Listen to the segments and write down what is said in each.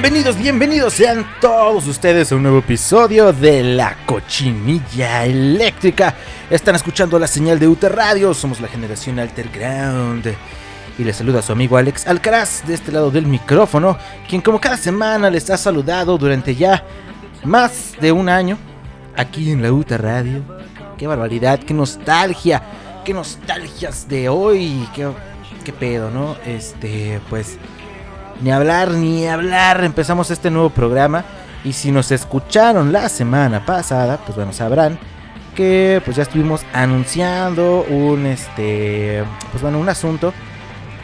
Bienvenidos, bienvenidos sean todos ustedes a un nuevo episodio de La Cochinilla Eléctrica. Están escuchando la señal de UT Radio, somos la generación Alterground. Y les saluda a su amigo Alex Alcaraz de este lado del micrófono, quien como cada semana les ha saludado durante ya más de un año aquí en la UT Radio. Qué barbaridad, qué nostalgia, qué nostalgias de hoy, qué, qué pedo, ¿no? Este, pues ni hablar, ni hablar. Empezamos este nuevo programa. Y si nos escucharon la semana pasada, pues bueno, sabrán que pues ya estuvimos anunciando un este pues bueno, un asunto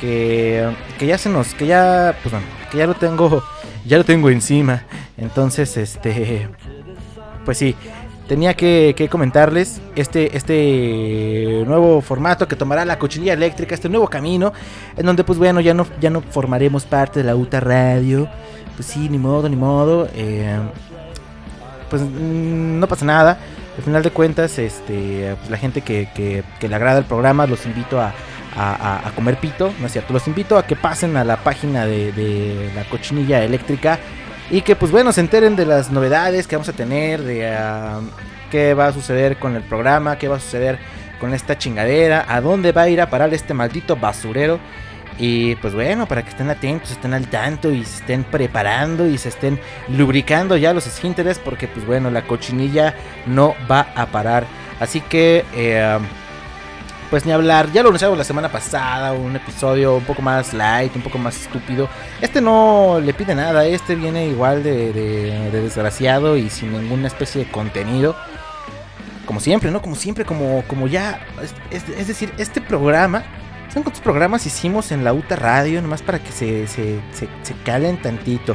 que, que ya se nos que ya pues bueno, que ya lo tengo ya lo tengo encima. Entonces, este pues sí, tenía que, comentarles este, este nuevo formato que tomará la cochinilla eléctrica, este nuevo camino, en donde pues bueno, ya no, ya no formaremos parte de la UTA Radio. Pues sí, ni modo, ni modo. Eh, pues mm, no pasa nada. Al final de cuentas, este, pues, la gente que, le agrada el programa, los invito a, a, a, comer pito, ¿no es cierto? Los invito a que pasen a la página de, de la cochinilla eléctrica y que pues bueno se enteren de las novedades que vamos a tener, de uh, qué va a suceder con el programa, qué va a suceder con esta chingadera, a dónde va a ir a parar este maldito basurero. Y pues bueno, para que estén atentos, estén al tanto y se estén preparando y se estén lubricando ya los esfínteres porque pues bueno, la cochinilla no va a parar. Así que... Eh, pues ni hablar, ya lo anunciamos la semana pasada, un episodio un poco más light, un poco más estúpido. Este no le pide nada, este viene igual de, de, de desgraciado y sin ninguna especie de contenido. Como siempre, ¿no? Como siempre, como, como ya... Es, decir, este programa... ¿Saben cuántos programas hicimos en la UTA Radio? Nomás para que se, se, se, calen tantito.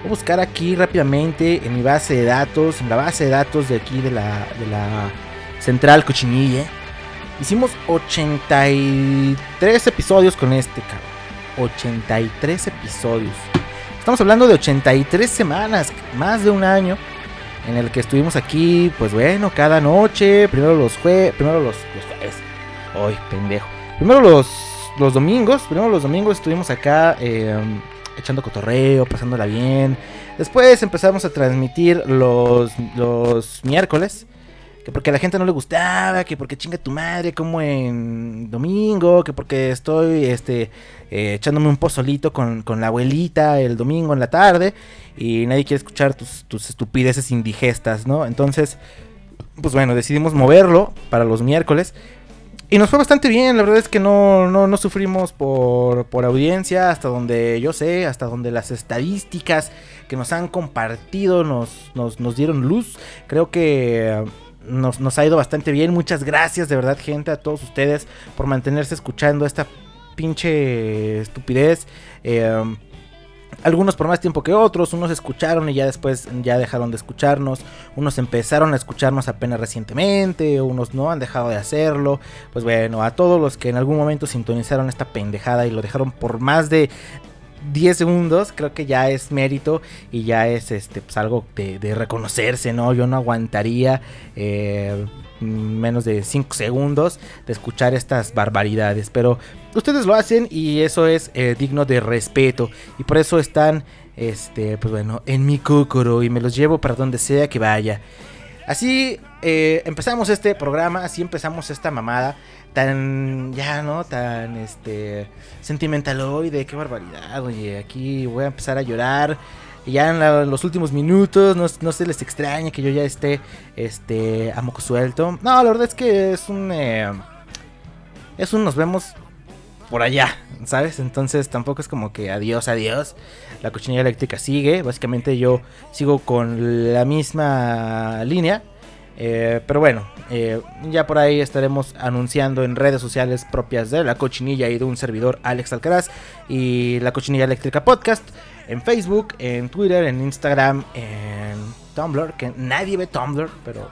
Voy a buscar aquí rápidamente en mi base de datos, en la base de datos de aquí de la, de la Central Cochinilla. Hicimos 83 episodios con este, cabrón. 83 episodios. Estamos hablando de 83 semanas, más de un año, en el que estuvimos aquí, pues bueno, cada noche. Primero los jueves, primero los, los pendejo. Primero los, los domingos, primero los domingos estuvimos acá eh, echando cotorreo, pasándola bien. Después empezamos a transmitir los, los miércoles que porque a la gente no le gustaba, que porque chinga tu madre como en domingo, que porque estoy este eh, echándome un pozolito con, con, la abuelita el domingo en la tarde y nadie quiere escuchar tus, tus estupideces indigestas, ¿no? Entonces, pues bueno, decidimos moverlo para los miércoles. Y nos fue bastante bien, la verdad es que no, no, no sufrimos por, por, audiencia, hasta donde yo sé, hasta donde las estadísticas que nos han compartido nos, nos, nos dieron luz. Creo que nos, ha ido bastante bien. Muchas gracias de verdad, gente, a todos ustedes por mantenerse escuchando esta pinche estupidez. Eh, algunos por más tiempo que otros, unos escucharon y ya después ya dejaron de escucharnos, unos empezaron a escucharnos apenas recientemente, unos no han dejado de hacerlo. Pues bueno, a todos los que en algún momento sintonizaron esta pendejada y lo dejaron por más de 10 segundos, creo que ya es mérito y ya es este pues algo de, reconocerse, ¿no? Yo no aguantaría eh, menos de 5 segundos de escuchar estas barbaridades, pero ustedes lo hacen y eso es eh, digno de respeto y por eso están, este, pues bueno, en mi cúcuro y me los llevo para donde sea que vaya. Así eh, empezamos este programa, así empezamos esta mamada tan ya no tan este sentimentaloide qué barbaridad oye aquí voy a empezar a llorar. Ya en los últimos minutos no, no, se les extraña que yo ya esté este a moco suelto. No la verdad es que es un eh, es un nos vemos por allá sabes entonces tampoco es como que adiós adiós la cochinilla eléctrica sigue. Básicamente yo sigo con la misma línea Eh, pero bueno, eh, ya por ahí estaremos anunciando en redes sociales propias de La Cochinilla y de un servidor Alex Alcaraz y La Cochinilla Eléctrica Podcast en Facebook, en Twitter, en Instagram, en Tumblr, que nadie ve Tumblr, pero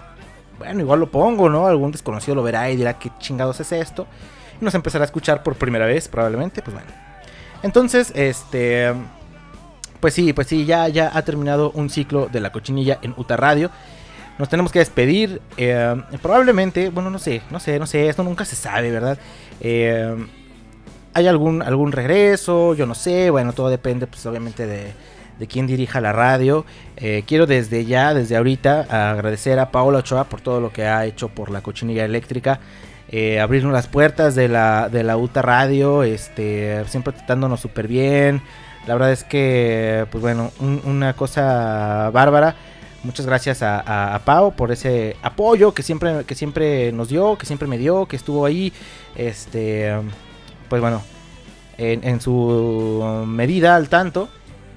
bueno, igual lo pongo, ¿no? Algún desconocido lo verá y dirá qué chingados es esto. Y nos empezará a escuchar por primera vez, probablemente, pues bueno. Entonces, este... Pues sí, pues sí, ya, ya ha terminado un ciclo de la cochinilla en Uta Radio. Nos tenemos que despedir. Eh, probablemente, bueno, no sé, no sé, no sé, esto nunca se sabe, ¿verdad? Eh, ¿Hay algún, algún regreso? Yo no sé, bueno, todo depende, pues obviamente de, de quién dirija la radio. Eh, quiero desde ya, desde ahorita, agradecer a Paola Ochoa por todo lo que ha hecho por la cochinilla eléctrica. Eh, abrirnos las puertas de la, de la UTA Radio, este, siempre tratándonos súper bien. La verdad es que, pues bueno, un- una cosa bárbara. Muchas gracias a, a, Pau por ese apoyo que siempre, que siempre nos dio, que siempre me dio, que estuvo ahí. Este, pues bueno, en, su medida al tanto.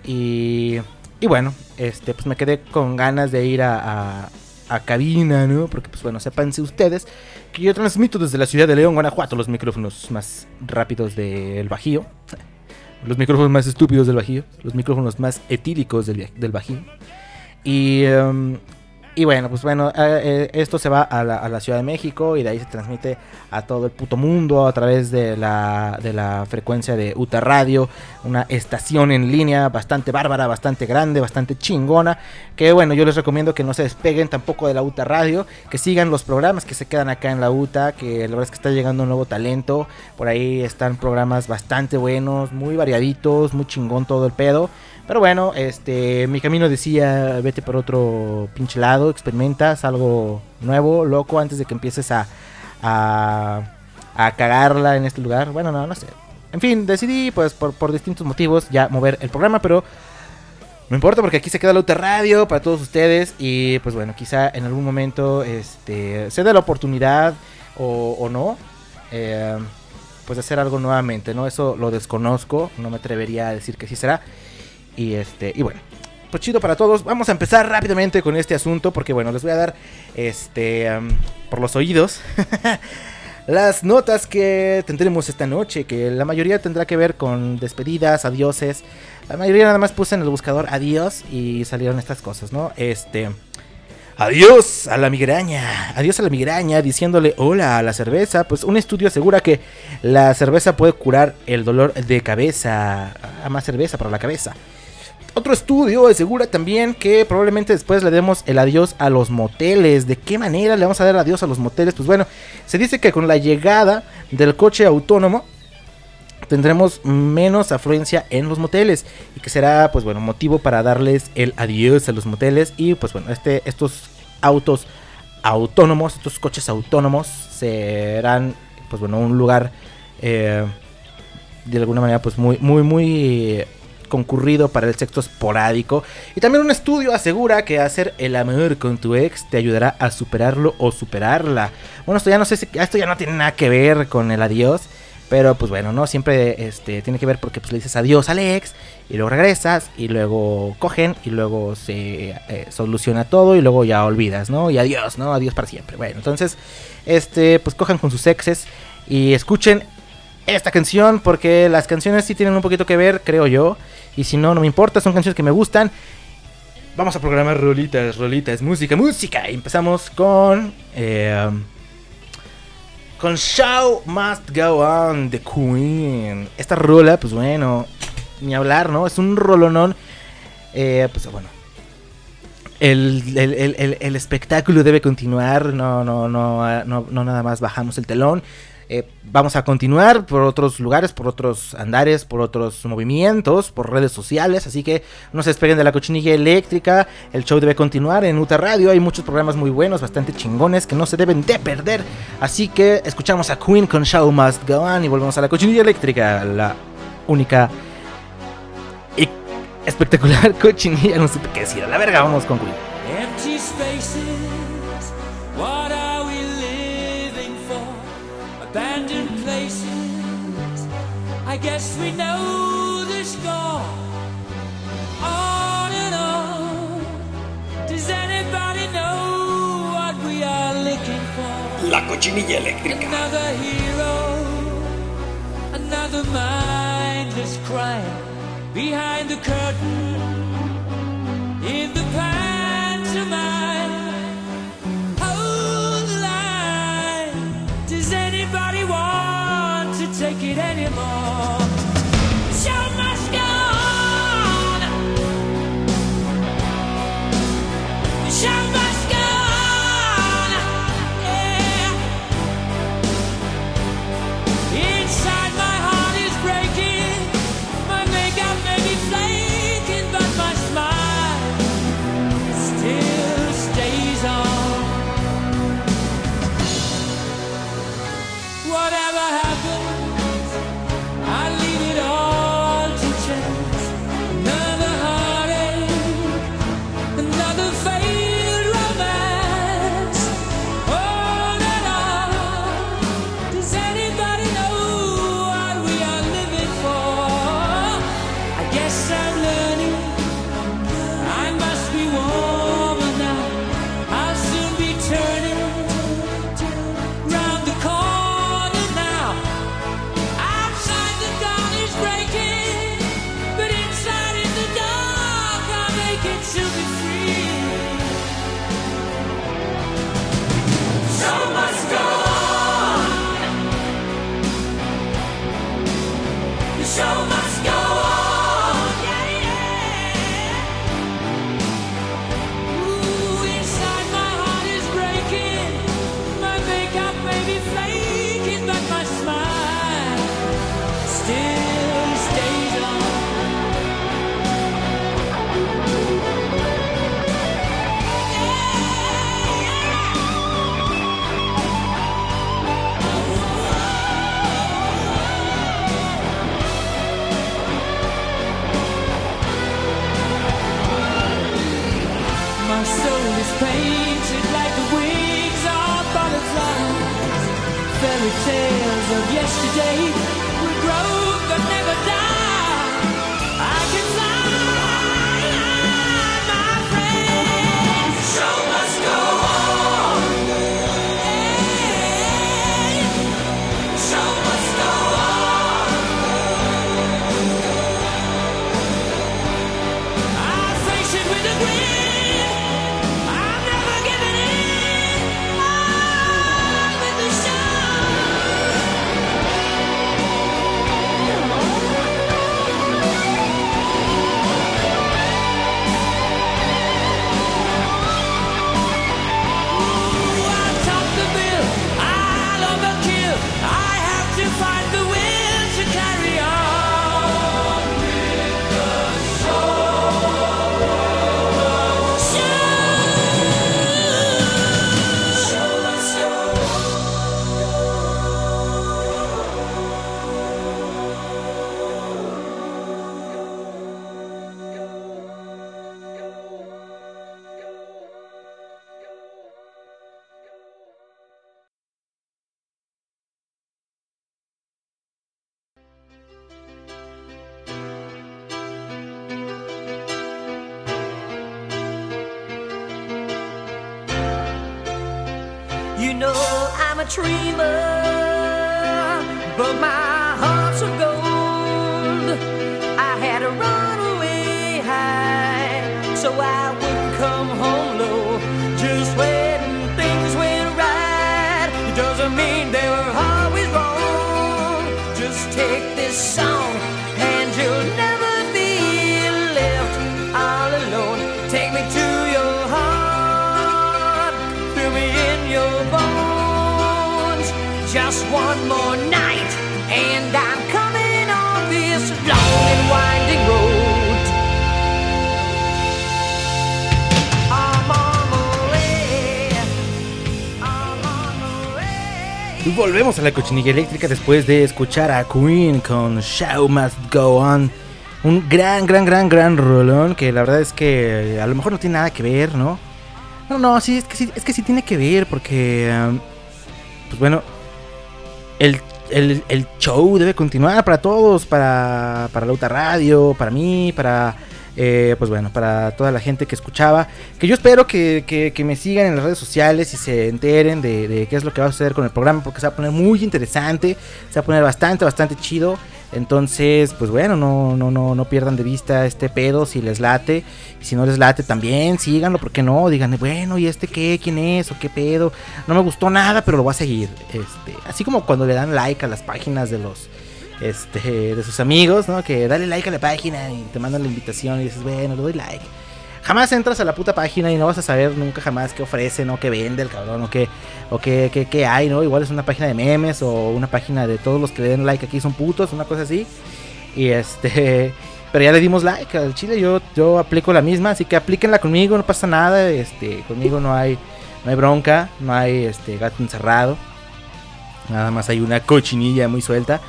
Y, y bueno, este, pues me quedé con ganas de ir a, a, a cabina, ¿no? Porque, pues bueno, sépanse ustedes que yo transmito desde la ciudad de León, Guanajuato, los micrófonos más rápidos del Bajío. Los micrófonos más estúpidos del Bajío. Los micrófonos más etílicos del, del Bajío. Y, um, y bueno, pues bueno, eh, eh, esto se va a la, a la, Ciudad de México y de ahí se transmite a todo el puto mundo a través de la, de la frecuencia de UTA Radio, una estación en línea bastante bárbara, bastante grande, bastante chingona. Que bueno, yo les recomiendo que no se despeguen tampoco de la UTA Radio, que sigan los programas que se quedan acá en la UTA, que la verdad es que está llegando un nuevo talento. Por ahí están programas bastante buenos, muy variaditos, muy chingón todo el pedo. Pero bueno, este, mi camino decía, vete por otro pinche lado, experimentas algo nuevo, loco, antes de que empieces a, a, a cagarla en este lugar. Bueno, no, no sé. En fin, decidí, pues, por, por distintos motivos, ya mover el programa, pero no importa porque aquí se queda la UTA Radio para todos ustedes y pues bueno, quizá en algún momento este, se dé la oportunidad o, o no. Eh, pues hacer algo nuevamente, ¿no? Eso lo desconozco, no me atrevería a decir que sí será. Y este, y bueno, pues chido para todos. Vamos a empezar rápidamente con este asunto porque bueno, les voy a dar este por los oídos las notas que tendremos esta noche, que la mayoría tendrá que ver con despedidas, adioses. La mayoría nada más puse en el buscador adiós y salieron estas cosas, ¿no? Este Adiós a la migraña, adiós a la migraña, diciéndole hola a la cerveza. Pues un estudio asegura que la cerveza puede curar el dolor de cabeza. A más cerveza para la cabeza. Otro estudio asegura también que probablemente después le demos el adiós a los moteles. ¿De qué manera le vamos a dar adiós a los moteles? Pues bueno, se dice que con la llegada del coche autónomo tendremos menos afluencia en los moteles y que será pues bueno motivo para darles el adiós a los moteles y pues bueno este estos autos autónomos estos coches autónomos serán pues bueno un lugar eh, de alguna manera pues muy muy muy concurrido para el sexo esporádico. Y también un estudio asegura que hacer el amor con tu ex te ayudará a superarlo o superarla. Bueno, esto ya no sé si esto ya no tiene nada que ver con el adiós. Pero pues bueno, no siempre este, tiene que ver porque pues, le dices adiós al ex y luego regresas y luego cogen y luego se eh, soluciona todo y luego ya olvidas, ¿no? Y adiós, ¿no? Adiós para siempre. Bueno, entonces, este, pues cojan con sus exes y escuchen esta canción porque las canciones sí tienen un poquito que ver, creo yo. Y si no, no me importa, son canciones que me gustan. Vamos a programar rolitas, rolitas, música, música. Y empezamos con... Eh, con Show Must Go On The Queen. Esta rola, pues bueno, ni hablar, ¿no? Es un rolonón. Eh, pues bueno. El, el, el, el, espectáculo debe continuar. No, no, no, no, no nada más bajamos el telón. Eh, vamos a continuar por otros lugares, por otros andares, por otros movimientos, por redes sociales. Así que no se esperen de la cochinilla eléctrica. El show debe continuar en Uta Radio. Hay muchos programas muy buenos, bastante chingones que no se deben de perder. Así que escuchamos a Queen con Show Must Go On y volvemos a la cochinilla eléctrica. La única y espectacular cochinilla. No supe qué decir. A la verga, vamos con Queen. Empty spaces. guess we know the score. On and on. Does anybody know what we are looking for? La cochinilla eléctrica. Another hero, another mindless crime behind the curtain in the past. know I'm a dreamer, but my Volvemos a la cochinilla eléctrica después de escuchar a Queen con Show Must Go On. Un gran, gran, gran, gran rolón que la verdad es que eh, a lo mejor no tiene nada que ver, ¿no? No, no, sí, es que sí, es que sí tiene que ver porque... Em, pues bueno, el, el, el, show debe continuar para todos, para, para Lauta Radio, para mí, para eh, pues bueno, para toda la gente que escuchaba, que yo espero que, que- que me sigan en las redes sociales y se enteren de, de qué es lo que va a suceder con el programa, porque se va a poner muy interesante, se va a poner bastante, bastante chido. Entonces, pues bueno, no, no, no, no pierdan de vista este pedo si les late. Y si no les late también, síganlo, ¿por qué no? Digan, bueno, ¿y este qué? ¿Quién es? ¿O qué pedo? No me gustó nada, pero lo voy a seguir. Este, así como cuando le dan like a las páginas de los este, de sus amigos, ¿no? Que dale like a la página y te mandan la invitación y dices, bueno, le doy like. Jamás entras a la puta página y no vas a saber nunca jamás qué ofrece, ¿no? Qué vende el cabrón, o qué, o qué, qué, qué hay, ¿no? Igual es una página de memes o una página de todos los que le den like aquí son putos, una cosa así. Y este... Pero ya le dimos like al chile, yo, yo aplico la misma, así que aplíquenla conmigo, no pasa nada, este, conmigo no hay, no hay bronca, no hay este gato encerrado. Nada más hay una cochinilla muy suelta.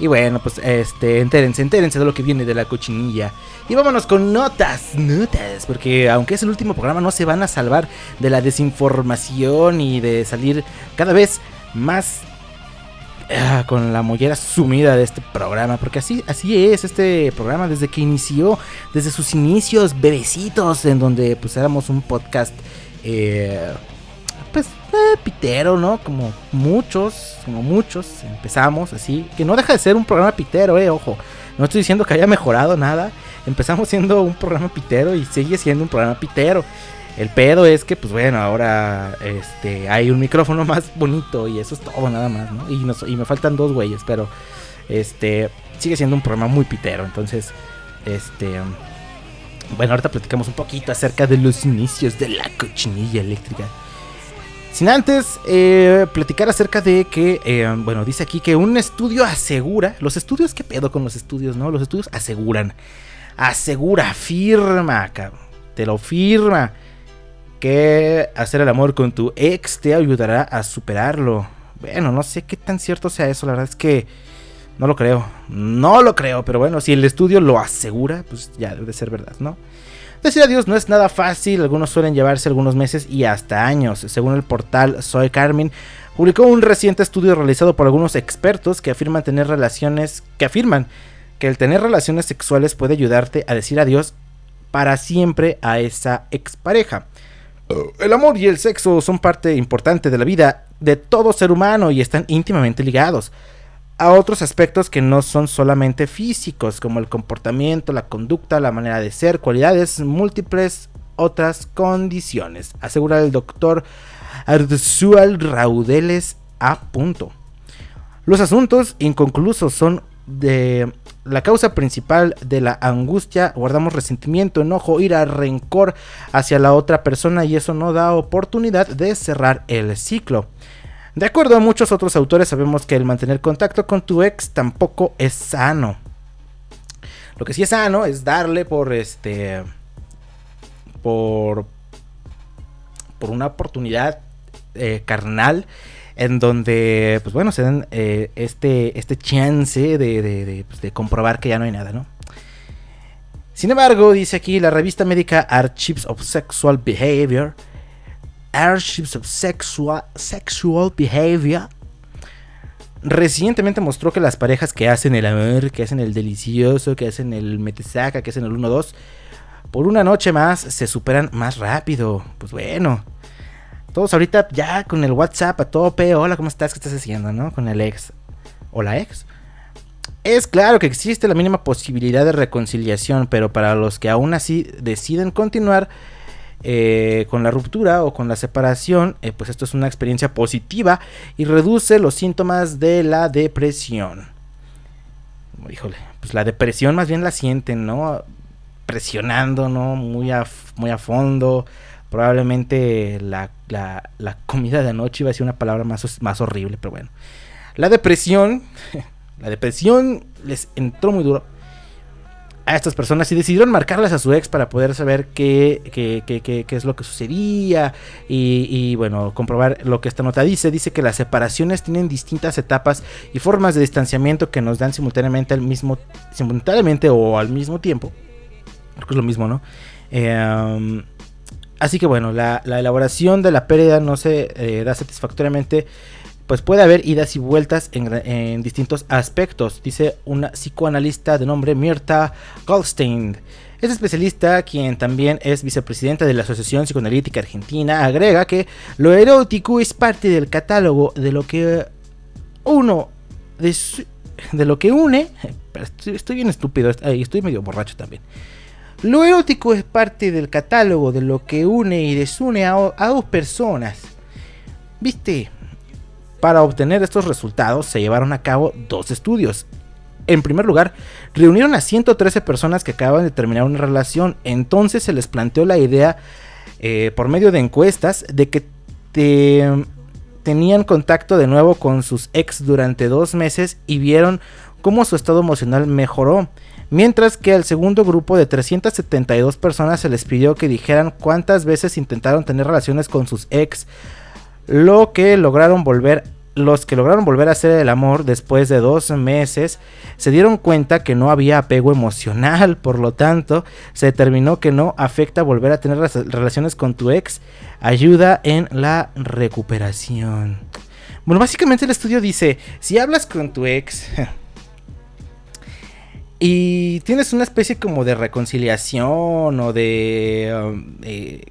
Y bueno, pues este, entérense, entérense de lo que viene de la cochinilla. Y vámonos con notas, notas, porque aunque es el último programa, no se van a salvar de la desinformación y de salir cada vez más ah, con la mollera sumida de este programa, porque así, así es este programa desde que inició, desde sus inicios, bebecitos, en donde pues éramos un podcast, eh, eh, pitero, ¿no? Como muchos, como muchos empezamos así, que no deja de ser un programa pitero, eh, ojo, no estoy diciendo que haya mejorado nada, empezamos siendo un programa pitero y sigue siendo un programa pitero. El pedo es que, pues bueno, ahora este, hay un micrófono más bonito y eso es todo nada más, ¿no? Y, nos- y me faltan dos güeyes, pero este sigue siendo un programa muy pitero. Entonces, este, bueno, ahorita platicamos un poquito acerca de los inicios de la cochinilla eléctrica. Sin antes eh, platicar acerca de que, eh, bueno, dice aquí que un estudio asegura, los estudios, ¿qué pedo con los estudios, no? Los estudios aseguran, asegura, firma, cabrón, te lo firma, que hacer el amor con tu ex te ayudará a superarlo. Bueno, no sé qué tan cierto sea eso, la verdad es que no lo creo, no lo creo, pero bueno, si el estudio lo asegura, pues ya debe de ser verdad, ¿no? Decir adiós no es nada fácil, algunos suelen llevarse algunos meses y hasta años. Según el portal Soy Carmen, publicó un reciente estudio realizado por algunos expertos que afirman tener relaciones, que afirman que el tener relaciones sexuales puede ayudarte a decir adiós para siempre a esa expareja. El amor y el sexo son parte importante de la vida de todo ser humano y están íntimamente ligados a otros aspectos que no son solamente físicos, como el comportamiento, la conducta, la manera de ser, cualidades, múltiples otras condiciones, asegura el doctor Arzual Raudeles A. Punto. Los asuntos inconclusos son de la causa principal de la angustia, guardamos resentimiento, enojo, ira, rencor hacia la otra persona y eso no da oportunidad de cerrar el ciclo. De acuerdo a muchos otros autores, sabemos que el mantener contacto con tu ex tampoco es sano. Lo que sí es sano es darle por este. por. por una oportunidad eh, carnal. En donde, pues bueno, se dan eh, este, este chance de, de- de, pues, de comprobar que ya no hay nada, ¿no? Sin embargo, dice aquí la revista médica Archives of Sexual Behavior Archives of Sexual, Sexual Behavior recientemente mostró que las parejas que hacen el amor, que hacen el delicioso, que hacen el metesaca, que hacen el 1-2, por una noche más se superan más rápido. Pues bueno, todos ahorita ya con el WhatsApp a tope, hola, ¿cómo estás? ¿Qué estás haciendo? ¿No? Con el ex o la ex. Es claro que existe la mínima posibilidad de reconciliación, pero para los que aún así deciden continuar, eh, con la ruptura o con la separación, eh, pues esto es una experiencia positiva y reduce los síntomas de la depresión. Híjole, pues la depresión más bien la sienten, ¿no? Presionando, ¿no? Muy a, muy a fondo. Probablemente la, la- comida de anoche iba a ser una palabra más, más horrible, pero bueno. La depresión, la depresión les entró muy duro a estas personas y decidieron marcarlas a su ex para poder saber qué, qué, qué- qué- es lo que sucedía y, y, bueno, comprobar lo que esta nota dice. Dice que las separaciones tienen distintas etapas y formas de distanciamiento que nos dan simultáneamente mismo, simultáneamente o al mismo tiempo. Creo que es lo mismo, ¿no? Eh, así que bueno, la, la elaboración de la pérdida no se eh, da satisfactoriamente pues puede haber idas y vueltas en, distintos aspectos, dice una psicoanalista de nombre Mirta Goldstein. Este especialista, quien también es vicepresidenta de la Asociación Psicoanalítica Argentina, agrega que lo erótico es parte del catálogo de lo que uno de, lo que une. Estoy, bien estúpido, estoy medio borracho también. Lo erótico es parte del catálogo de lo que une y desune a, a dos personas. ¿Viste? Para obtener estos resultados se llevaron a cabo dos estudios. En primer lugar, reunieron a 113 personas que acaban de terminar una relación. Entonces se les planteó la idea, eh, por medio de encuestas, de que te- tenían contacto de nuevo con sus ex durante dos meses y vieron cómo su estado emocional mejoró. Mientras que al segundo grupo de 372 personas se les pidió que dijeran cuántas veces intentaron tener relaciones con sus ex, lo que lograron volver los que lograron volver a hacer el amor después de dos meses se dieron cuenta que no había apego emocional, por lo tanto se determinó que no afecta volver a tener relaciones con tu ex, ayuda en la recuperación. Bueno, básicamente el estudio dice, si hablas con tu ex y tienes una especie como de reconciliación o de um, eh,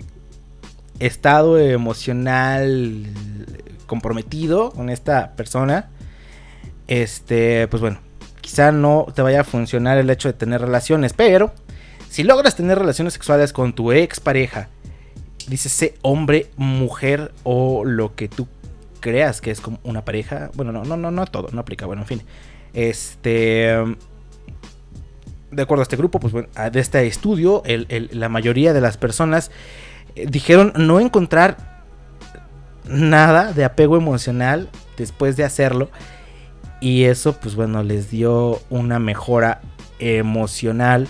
estado emocional comprometido con esta persona, este, pues bueno, quizá no te vaya a funcionar el hecho de tener relaciones, pero si logras tener relaciones sexuales con tu ex pareja, dícese hombre, mujer o lo que tú creas que es como una pareja, bueno, no, no, no, no todo, no aplica, bueno, en fin, este, de acuerdo a este grupo, pues bueno, de este estudio, la mayoría de las personas eh, dijeron no encontrar nada de apego emocional después de hacerlo. Y eso, pues bueno, les dio una mejora emocional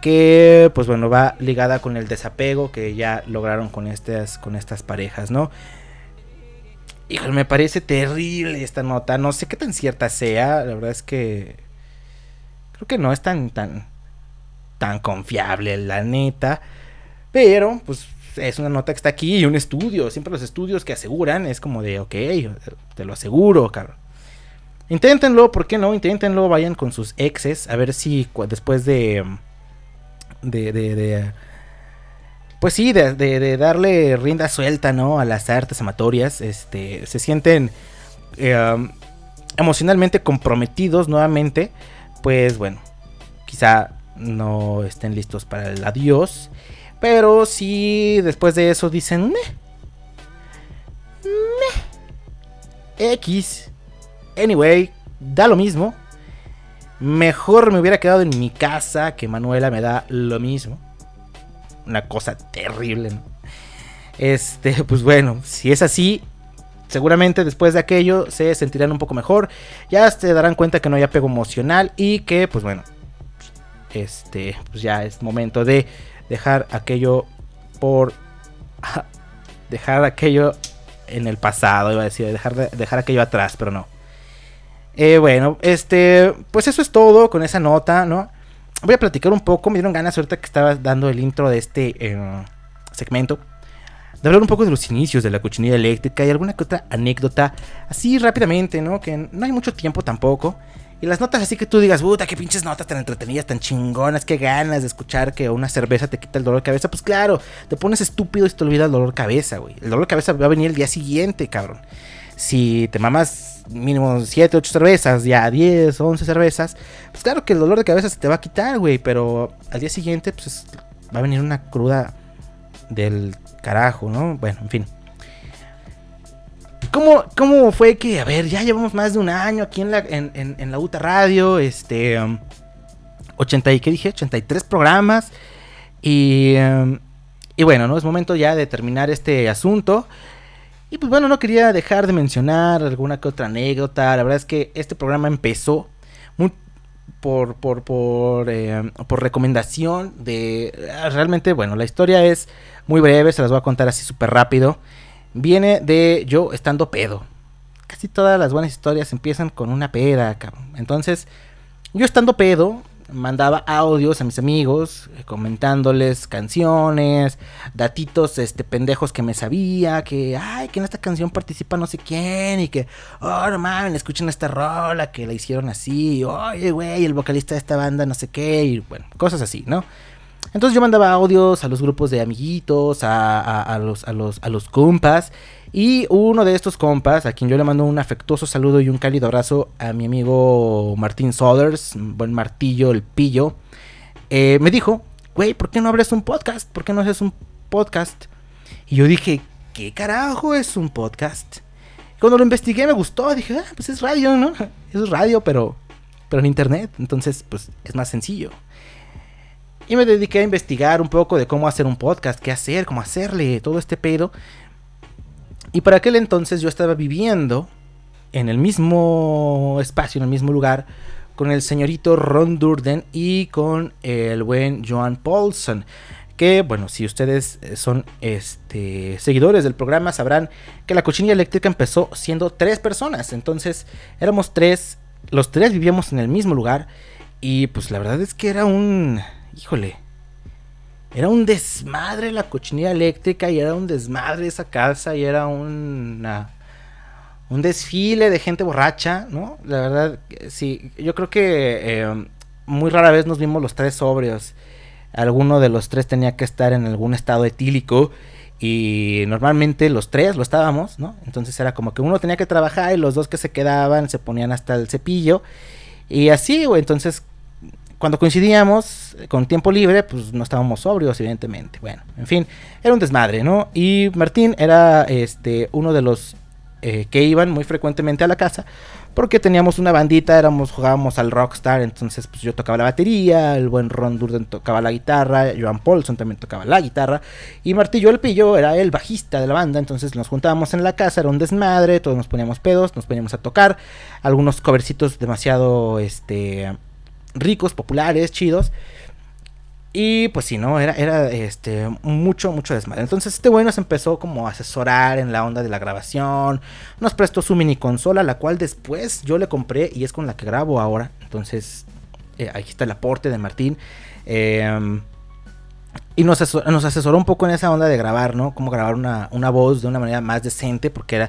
que, pues bueno, va ligada con el desapego que ya lograron con estas, con estas parejas, ¿no? Híjole, me parece terrible esta nota. No sé qué tan cierta sea. La verdad es que creo que no es tan, tan, tan confiable, la neta. Pero, pues, es una nota que está aquí y un estudio. Siempre los estudios que aseguran es como de, ok, te lo aseguro, cabrón. Inténtenlo, ¿por qué no? Inténtenlo, vayan con sus exes, a ver si después de... De, de, de- pues sí, de, de- darle rienda suelta, ¿no? A las artes amatorias, este, se sienten eh, emocionalmente comprometidos nuevamente, pues bueno, quizá no estén listos para el adiós, pero si después de eso dicen, "Meh, meh, X, anyway, da lo mismo. Mejor me hubiera quedado en mi casa, que Manuela me da lo mismo. Una cosa terrible, ¿no? Este, pues bueno, si es así, seguramente después de aquello se sentirán un poco mejor. Ya se darán cuenta que no hay apego emocional y que, pues bueno, este, pues ya es momento de dejar aquello por. Dejar aquello en el pasado, iba a decir, dejar, de- dejar aquello atrás, pero no. Eh, bueno, este, pues eso es todo con esa nota, ¿no? Voy a platicar un poco, me dieron ganas ahorita que estaba dando el intro de este eh, segmento. De hablar un poco de los inicios de la cochinilla eléctrica y alguna que otra anécdota, así rápidamente, ¿no? Que no hay mucho tiempo tampoco. Y las notas así que tú digas, puta, qué pinches notas tan entretenidas, tan chingonas, qué ganas de escuchar que una cerveza te quita el dolor de cabeza. Pues claro, te pones estúpido y te olvida el dolor de cabeza, güey. El dolor de cabeza va a venir el día siguiente, cabrón. Si te mamas mínimo 7, 8 cervezas, ya 10, 11 cervezas, pues claro que el dolor de cabeza se te va a quitar, güey. Pero al día siguiente, pues es- va a venir una cruda del carajo, ¿no? Bueno, en fin. ¿Cómo, ¿Cómo fue que, a ver, ya llevamos más de un año aquí en la, en, en- la UTA Radio, este, um, 80 y, ¿qué dije? 83 programas. Y, um, y bueno, ¿no? Es momento ya de terminar este asunto. Y pues bueno, no quería dejar de mencionar alguna que otra anécdota. La verdad es que este programa empezó muy por, por, por, eh, por recomendación de... Realmente, bueno, la historia es muy breve, se las voy a contar así súper rápido. Viene de yo estando pedo. Casi todas las buenas historias empiezan con una peda, cabrón. Entonces, yo estando pedo, mandaba audios a mis amigos, eh, comentándoles canciones, datitos este, pendejos que me sabía, que, ay, que en esta canción participa no sé quién, y que, oh, no mames, escuchen esta rola, que la hicieron así, oye, güey, el vocalista de esta banda no sé qué, y bueno, cosas así, ¿no? Entonces yo mandaba audios a los grupos de amiguitos, a, los, a, los, a los compas. Y uno de estos compas, a quien yo le mando un afectuoso saludo y un cálido abrazo a mi amigo Martín Sothers, un buen martillo, el pillo, eh, me dijo, güey, ¿por qué no abres un podcast? ¿Por qué no haces un podcast? Y yo dije, ¿qué carajo es un podcast? Cuando lo investigué me gustó, dije, ah, pues es radio, ¿no? Es radio, pero, pero en internet, entonces pues es más sencillo. Y me dediqué a investigar un poco de cómo hacer un podcast, qué hacer, cómo hacerle, todo este pedo. Y para aquel entonces yo estaba viviendo en el mismo espacio, en el mismo lugar, con el señorito Ron Durden y con el buen Joan Paulson. Que bueno, si ustedes eh, son este, seguidores del programa, sabrán que la cochinilla eléctrica empezó siendo tres personas. Entonces éramos tres, los tres vivíamos en el mismo lugar. Y pues la verdad es que era un, híjole, era un desmadre la cochinilla eléctrica y era un desmadre esa casa y era un desfile de gente borracha, ¿no? La verdad, sí, yo creo que eh, muy rara vez nos vimos los tres sobrios. Alguno de los tres tenía que estar en algún estado etílico y normalmente los tres lo estábamos, ¿no? Entonces era como que uno tenía que trabajar y los dos que se quedaban se ponían hasta el cepillo y así, güey, entonces cuando coincidíamos eh, con tiempo libre, pues no estábamos sobrios, evidentemente. Bueno, en fin, era un desmadre, ¿no? Y Martín era este uno de los eh, que iban muy frecuentemente a la casa, porque teníamos una bandita, éramos, jugábamos al Rockstar, entonces pues yo tocaba la batería, el buen Ron Durden tocaba la guitarra, Joan Paulson también tocaba la guitarra, y Martillo el Pillo era el bajista de la banda, entonces nos juntábamos en la casa, era un desmadre, todos nos poníamos pedos, nos poníamos a tocar, algunos covercitos demasiado, este, ricos, populares, chidos. Y pues sí, ¿no? Era, era este, mucho, mucho desmadre. Entonces este güey nos empezó como a asesorar en la onda de la grabación. Nos prestó su mini consola, la cual después yo le compré y es con la que grabo ahora. Entonces, eh, aquí está el aporte de Martín. Eh, y nos asesoró, un poco en esa onda de grabar, ¿no? Cómo grabar una, una voz de una manera más decente, porque era,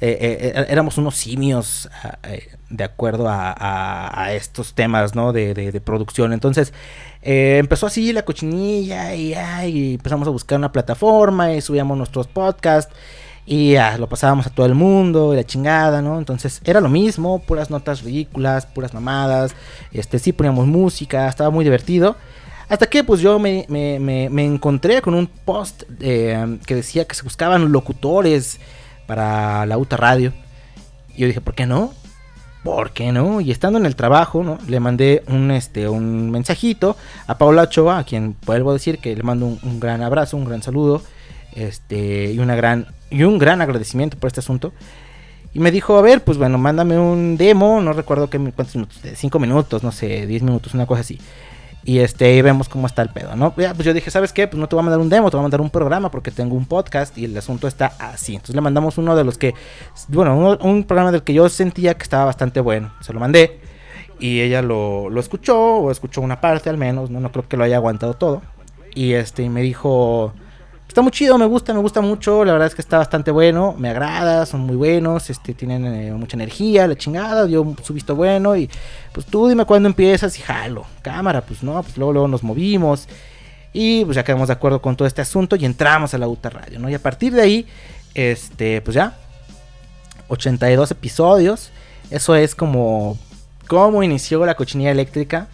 eh, eh, eh, éramos unos simios ah, eh, de acuerdo a, a- estos temas, ¿no? De, de- de producción. Entonces, eh, empezó así la cochinilla y, y empezamos a buscar una plataforma y subíamos nuestros podcasts y ya, lo pasábamos a todo el mundo y la chingada, ¿no? Entonces era lo mismo, puras notas ridículas, puras mamadas, este sí poníamos música, estaba muy divertido. Hasta que pues yo me, me- me- encontré con un post eh, que decía que se buscaban locutores para la UTA Radio. Y yo dije, ¿por qué no? ¿Por qué no? Y estando en el trabajo, ¿no? Le mandé un, este, un mensajito a Paula Ochoa, a quien vuelvo a decir que le mando un, un gran abrazo, un gran saludo, este, y una gran, y un gran agradecimiento por este asunto. Y me dijo, a ver, pues bueno, mándame un demo, no recuerdo qué, cuántos minutos, eh, cinco minutos, no sé, 10 minutos, una cosa así. Y este, y vemos cómo está el pedo, ¿no? Ya, pues yo dije, ¿sabes qué? Pues no te voy a mandar un demo, te voy a mandar un programa porque tengo un podcast y el asunto está así. Entonces le mandamos uno de los que, bueno, un programa del que yo sentía que estaba bastante bueno. Se lo mandé y ella lo, lo escuchó, o escuchó una parte al menos, ¿no? No creo que lo haya aguantado todo. Y este, y me dijo, está muy chido, me gusta, me gusta mucho, la verdad es que está bastante bueno, me agrada, son muy buenos, este, tienen eh, mucha energía, la chingada, dio su visto bueno y pues tú dime cuándo empiezas y jalo, cámara, pues no, pues luego, luego nos movimos y pues ya quedamos de acuerdo con todo este asunto y entramos a la UTA Radio, ¿no? Y a partir de ahí, este, pues ya, 82 episodios, eso es como, cómo inició la cochinilla eléctrica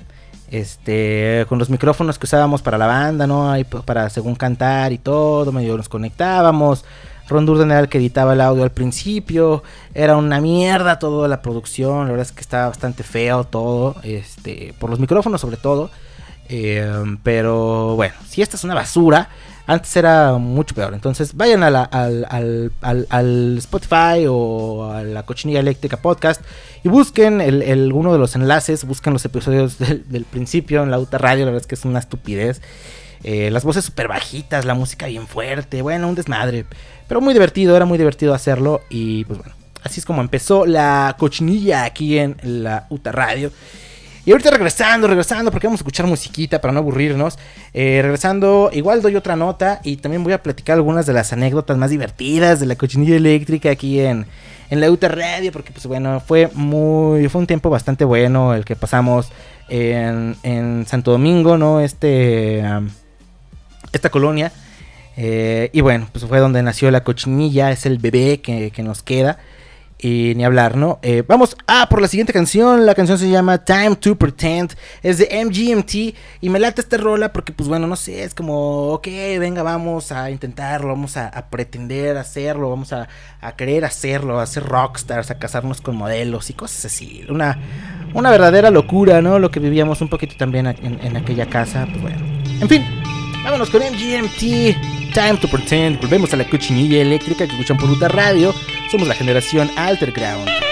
este con los micrófonos que usábamos para la banda, ¿no? Para según cantar y todo, medio nos conectábamos. Ron Durden era el que editaba el audio al principio, era una mierda toda la producción, la verdad es que estaba bastante feo todo, este, por los micrófonos sobre todo. Eh, pero bueno, si esta es una basura, antes era mucho peor. Entonces vayan al, al- al- al Spotify o a la Cochinilla Eléctrica Podcast y busquen el, uno de los enlaces, busquen los episodios del, del principio en la UTA Radio, la verdad es que es una estupidez. Eh, las voces súper bajitas, la música bien fuerte, bueno, un desmadre. Pero muy divertido, era muy divertido hacerlo y pues bueno, así es como empezó la cochinilla aquí en la UTA Radio. Y ahorita regresando, regresando, porque vamos a escuchar musiquita para no aburrirnos. Eh, regresando, igual doy otra nota y también voy a platicar algunas de las anécdotas más divertidas de la cochinilla eléctrica aquí en, en la UTA Radio, porque pues bueno, fue muy, fue un tiempo bastante bueno el que pasamos en, en Santo Domingo, ¿no? Este, esta colonia. Eh, y bueno, pues fue donde nació la cochinilla, es el bebé que, que nos queda. Y ni hablar, ¿no? Eh, vamos a por la siguiente canción. La canción se llama Time to Pretend. Es de MGMT. Y me late esta rola porque, pues bueno, no sé, es como, ok, venga, vamos a intentarlo, vamos a, pretender hacerlo, vamos a, a querer hacerlo, a ser rockstars, a casarnos con modelos y cosas así. Una, una verdadera locura, ¿no? Lo que vivíamos un poquito también en, en aquella casa. Pues bueno, en fin, vámonos con MGMT. Time to Pretend. Volvemos a la cochinilla eléctrica que escuchan por Ruta Radio. Somos la generación Alterground.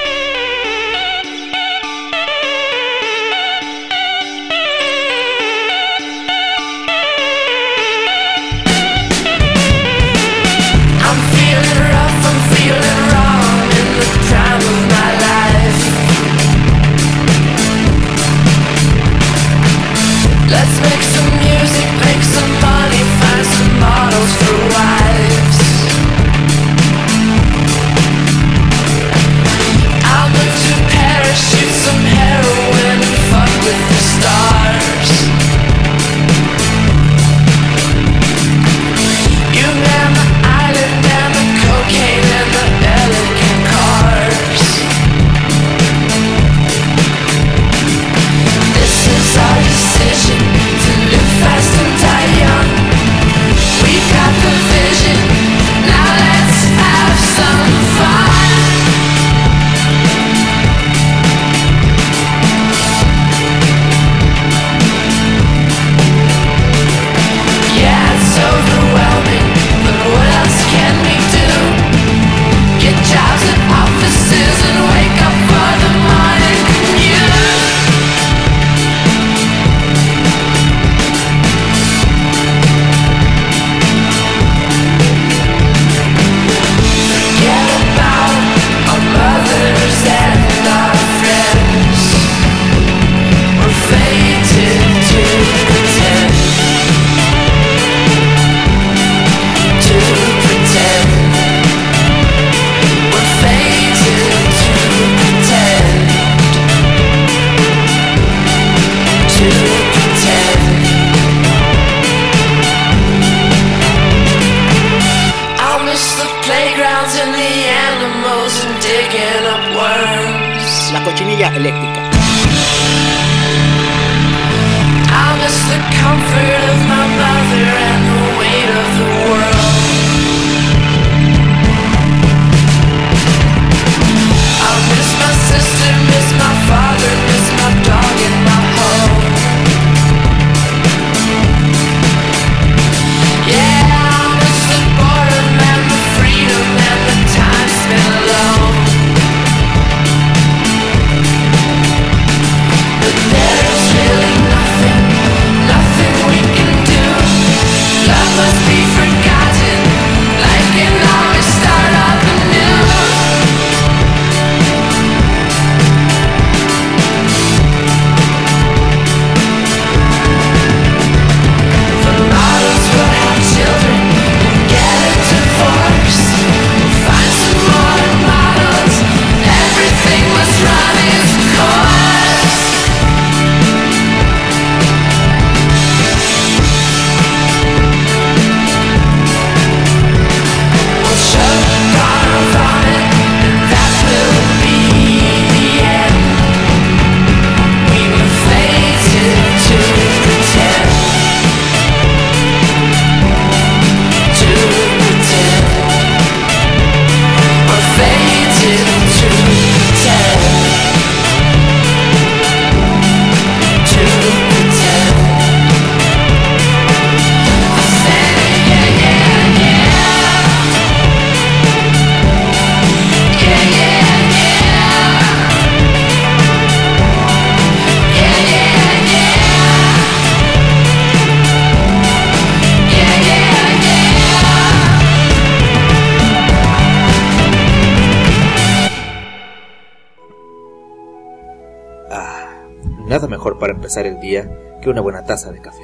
Empezar el día que una buena taza de café.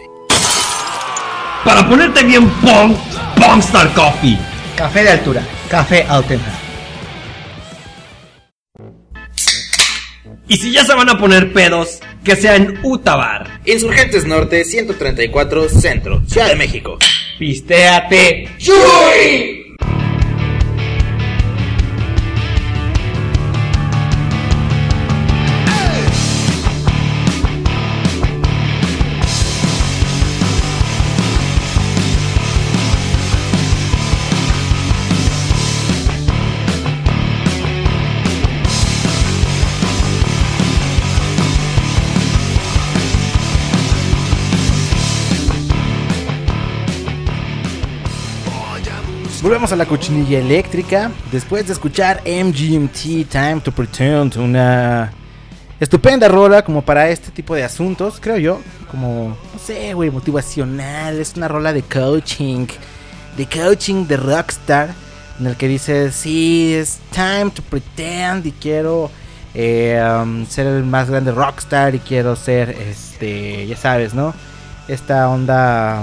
Para ponerte bien pong, Pongstar Coffee. Café de altura, café Altenham. Y si ya se van a poner pedos, que sea en Utabar. Insurgentes Norte 134 Centro, Ciudad de México. Pistéate. Volvemos a la cochinilla eléctrica. Después de escuchar MGMT Time to Pretend, una estupenda rola como para este tipo de asuntos, creo yo. Como, no sé, güey, motivacional. Es una rola de coaching. De coaching de Rockstar. En el que dice, sí, es time to pretend y quiero eh, um, ser el más grande rockstar y quiero ser, este, ya sabes, ¿no? Esta onda,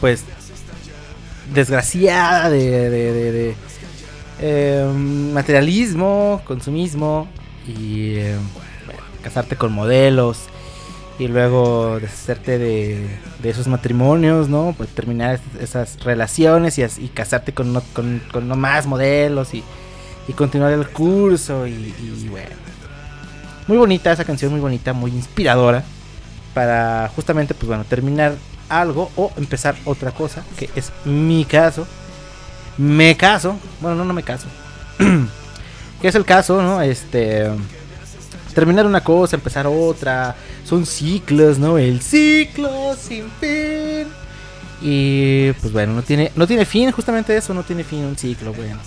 pues, desgraciada de, eh, materialismo, consumismo y eh, casarte con modelos y luego deshacerte de, esos matrimonios, ¿no? Pues terminar es- esas relaciones y, as- y casarte con, no- más modelos y, y continuar el curso y, y bueno. Muy bonita esa canción, muy bonita, muy inspiradora para justamente, pues bueno, terminar algo o empezar otra cosa, que es mi caso. Me caso, bueno, no, no me caso. que es el caso, ¿no? Este terminar una cosa, empezar otra, son ciclos, ¿no? El ciclo sin fin. Y pues bueno, no tiene no tiene fin, justamente eso, no tiene fin un ciclo, bueno.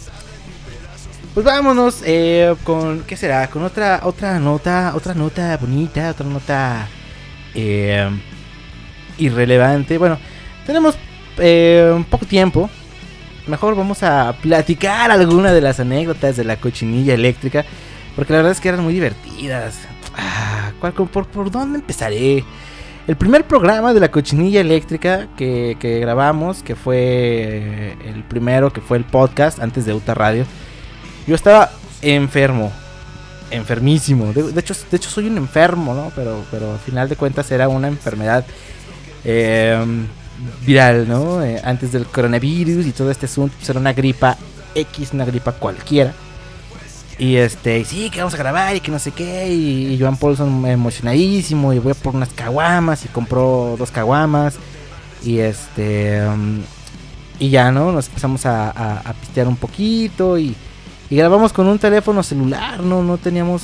Pues vámonos eh, con ¿qué será? Con otra otra nota, otra nota bonita, otra nota eh, irrelevante. Bueno, tenemos eh, poco tiempo. Mejor vamos a platicar alguna de las anécdotas de la cochinilla eléctrica. Porque la verdad es que eran muy divertidas. Ah, ¿cuál- por, dónde empezaré? El primer programa de la cochinilla eléctrica que, que grabamos, que fue eh, el primero, que fue el podcast antes de Uta Radio. Yo estaba enfermo, enfermísimo. De, de hecho, de hecho soy un enfermo, ¿no? Pero, pero al final de cuentas era una enfermedad eh, viral, ¿no? Eh, antes del coronavirus y todo este asunto, pues era una gripa X, una gripa cualquiera. Y este, sí, que vamos a grabar y que no sé qué. Y, y Joan Paulson emocionadísimo. Y voy por unas caguamas. Y compró dos caguamas. Y este. um, y ya, ¿no? Nos empezamos a, a- a pistear un poquito. Y, y grabamos con un teléfono celular. No, no teníamos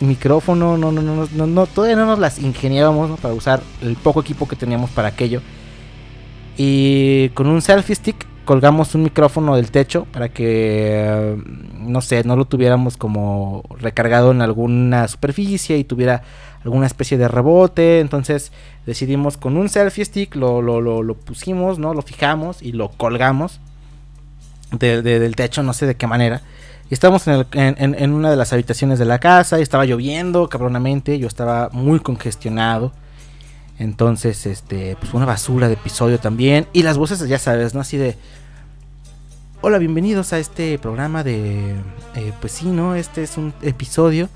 micrófono. No, no, no, no, no, todavía no nos las ingeniábamos para usar el poco equipo que teníamos para aquello. Y con un selfie stick colgamos un micrófono del techo para que, eh, no sé, no lo tuviéramos como recargado en alguna superficie y tuviera alguna especie de rebote. Entonces decidimos con un selfie stick, lo, lo, lo, lo pusimos, ¿no? Lo fijamos y lo colgamos de- de- del techo, no sé de qué manera. Y estábamos en, el- en- una de las habitaciones de la casa y estaba lloviendo cabronamente, yo estaba muy congestionado. Entonces, este, pues una basura de episodio también. Y las voces, ya sabes, ¿no? Así de... Hola, bienvenidos a este programa de... eh, pues sí, ¿no? Este es un episodio.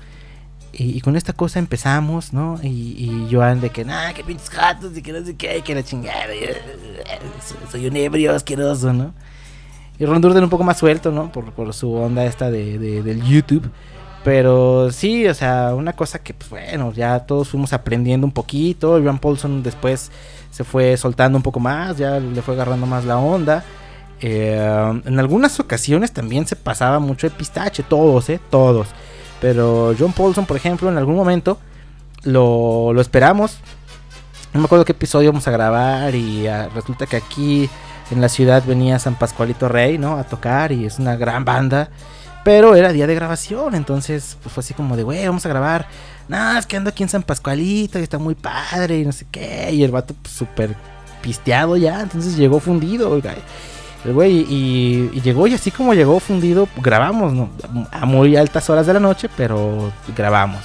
Y, con esta cosa empezamos, ¿no? Y, y Joan de que, nah, que pinches gatos, y que no sé qué, que la chingada. eh, soy, soy un ebrio asqueroso, ¿no? Y Ron Durden un poco más suelto, ¿no? Por, su onda esta de, de- del YouTube. Pero sí, o sea, una cosa que, pues bueno, ya todos fuimos aprendiendo un poquito. Joan Paulson después se fue soltando un poco más, ya le fue agarrando más la onda. Eh, en algunas ocasiones también se pasaba mucho el pistache, todos, ¿eh? Todos. Pero John Paulson, por ejemplo, en algún momento lo, lo esperamos. No me acuerdo qué episodio vamos a grabar y ah, resulta que aquí en la ciudad venía San Pascualito Rey, ¿no? A tocar y es una gran banda. Pero era día de grabación, entonces pues, fue así como de, güey, vamos a grabar. No, es que ando aquí en San Pascualito y está muy padre y no sé qué. Y el vato pues, súper pisteado ya, entonces llegó fundido. El güey, y, y llegó y así como llegó fundido, grabamos, ¿no? A muy altas horas de la noche, pero grabamos.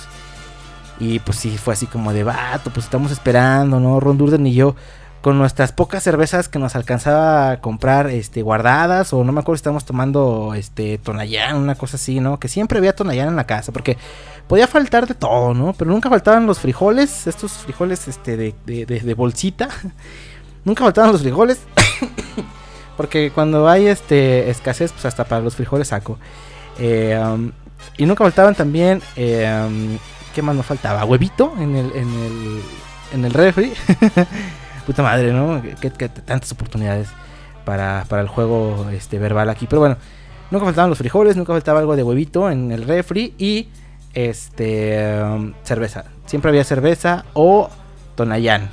Y pues sí, fue así como de vato, pues estamos esperando, ¿no? Ron Durden y yo, con nuestras pocas cervezas que nos alcanzaba a comprar, este, guardadas, o no me acuerdo si estábamos tomando, este, Tonayán, una cosa así, ¿no? Que siempre había Tonayán en la casa, porque podía faltar de todo, ¿no? Pero nunca faltaban los frijoles, estos frijoles, este, de, de, de- de bolsita. Nunca faltaban los frijoles. porque cuando hay este escasez, pues hasta para los frijoles saco. Eh, um, y nunca faltaban también. eh, um, ¿Qué más nos faltaba? Huevito en el, en el, en el refri. Puta madre, ¿no? Que, tantas oportunidades para, para el juego este, verbal aquí. Pero bueno, nunca faltaban los frijoles, nunca faltaba algo de huevito en el refri y este um, cerveza. Siempre había cerveza o tonayán.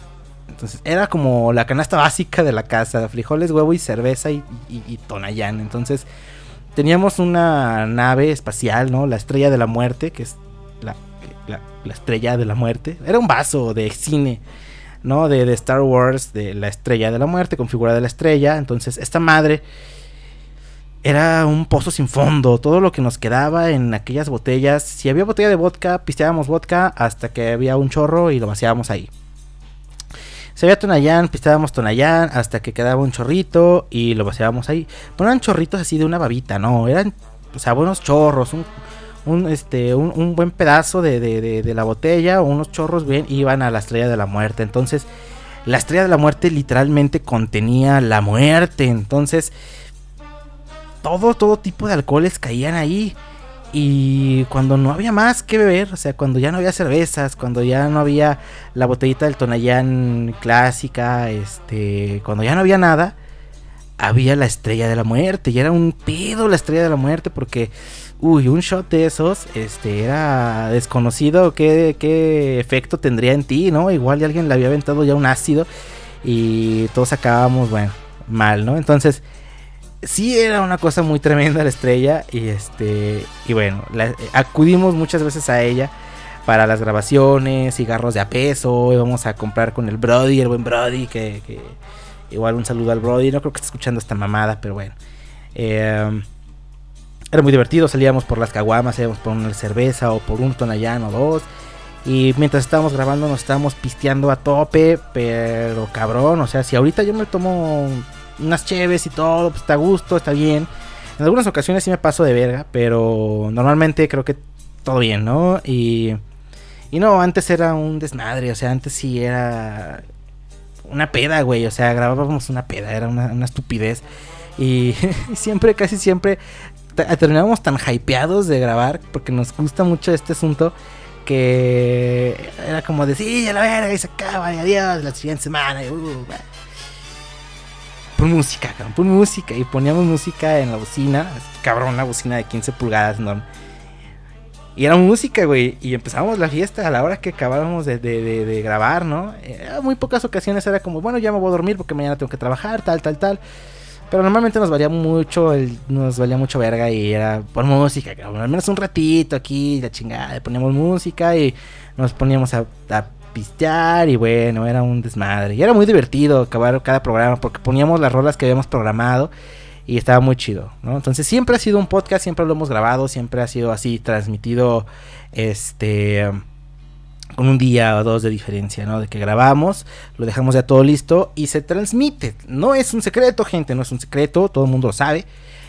Entonces era como la canasta básica de la casa, frijoles, huevo y cerveza y, y- y. Entonces teníamos una nave espacial, ¿no? La estrella de la muerte, que es la- la estrella de la muerte. Era un vaso de cine, ¿no? De, de Star Wars, de la estrella de la muerte, con figura de la estrella. Entonces esta madre era un pozo sin fondo. Todo lo que nos quedaba en aquellas botellas. Si había botella de vodka, pisteábamos vodka hasta que había un chorro y lo vaciábamos ahí. Si había Tonayán, pisteábamos Tonayán hasta que quedaba un chorrito y lo vaciábamos ahí. No eran chorritos así de una babita, no. Eran, o sea, buenos chorros. Un, un, este, un, un buen pedazo de, de- de- de la botella o unos chorros bien iban a la estrella de la muerte. Entonces, la estrella de la muerte literalmente contenía la muerte. Entonces, todo, todo tipo de alcoholes caían ahí. Y cuando no había más que beber, o sea, cuando ya no había cervezas, cuando ya no había la botellita del Tonayán clásica, este, cuando ya no había nada, había la estrella de la muerte. Y era un pedo la estrella de la muerte porque, uy, un shot de esos, este, era desconocido qué, qué efecto tendría en ti, ¿no? Igual alguien le había aventado ya un ácido y todos acabábamos, bueno, mal, ¿no? Entonces, sí era una cosa muy tremenda la estrella y este y bueno acudimos muchas veces a ella para las grabaciones cigarros de a peso íbamos a comprar con el Brody el buen Brody que, que igual un saludo al Brody no creo que esté escuchando esta mamada pero bueno Eh, era muy divertido salíamos por las caguamas íbamos por una cerveza o por un tonallán o dos y mientras estábamos grabando nos estábamos pisteando a tope pero cabrón o sea si ahorita yo me tomo unas cheves y todo, pues está a gusto, está bien. En algunas ocasiones sí me paso de verga, pero normalmente creo que todo bien, ¿no? Y, y no, antes era un desmadre, o sea, antes sí era una peda, güey, o sea, grabábamos una peda, era una, una estupidez. Y, y siempre, casi siempre, terminábamos tan hypeados de grabar, porque nos gusta mucho este asunto, que era como de, sí, a la verga, y se acaba, y adiós, la siguiente semana, y, uh, bah". Pon música, cabrón, pon música. Y poníamos música en la bocina. Cabrón, una bocina de 15 pulgadas enorme. Y era música, güey. Y empezamos la fiesta a la hora que acabábamos de, de- de- de grabar, ¿no? Era muy pocas ocasiones era como, bueno, ya me voy a dormir porque mañana tengo que trabajar, tal, tal, tal. Pero normalmente nos valía mucho, el- nos valía mucho verga y era por música, cabrón. Al menos un ratito aquí, la chingada. Poníamos música y nos poníamos a, a pistear y bueno, era un desmadre. Y era muy divertido acabar cada programa porque poníamos las rolas que habíamos programado y estaba muy chido, ¿no? Entonces siempre ha sido un podcast, siempre lo hemos grabado, siempre ha sido así transmitido este con un día o dos de diferencia, ¿no? De que grabamos, lo dejamos ya todo listo y se transmite. No es un secreto, gente, no es un secreto, todo el mundo lo sabe.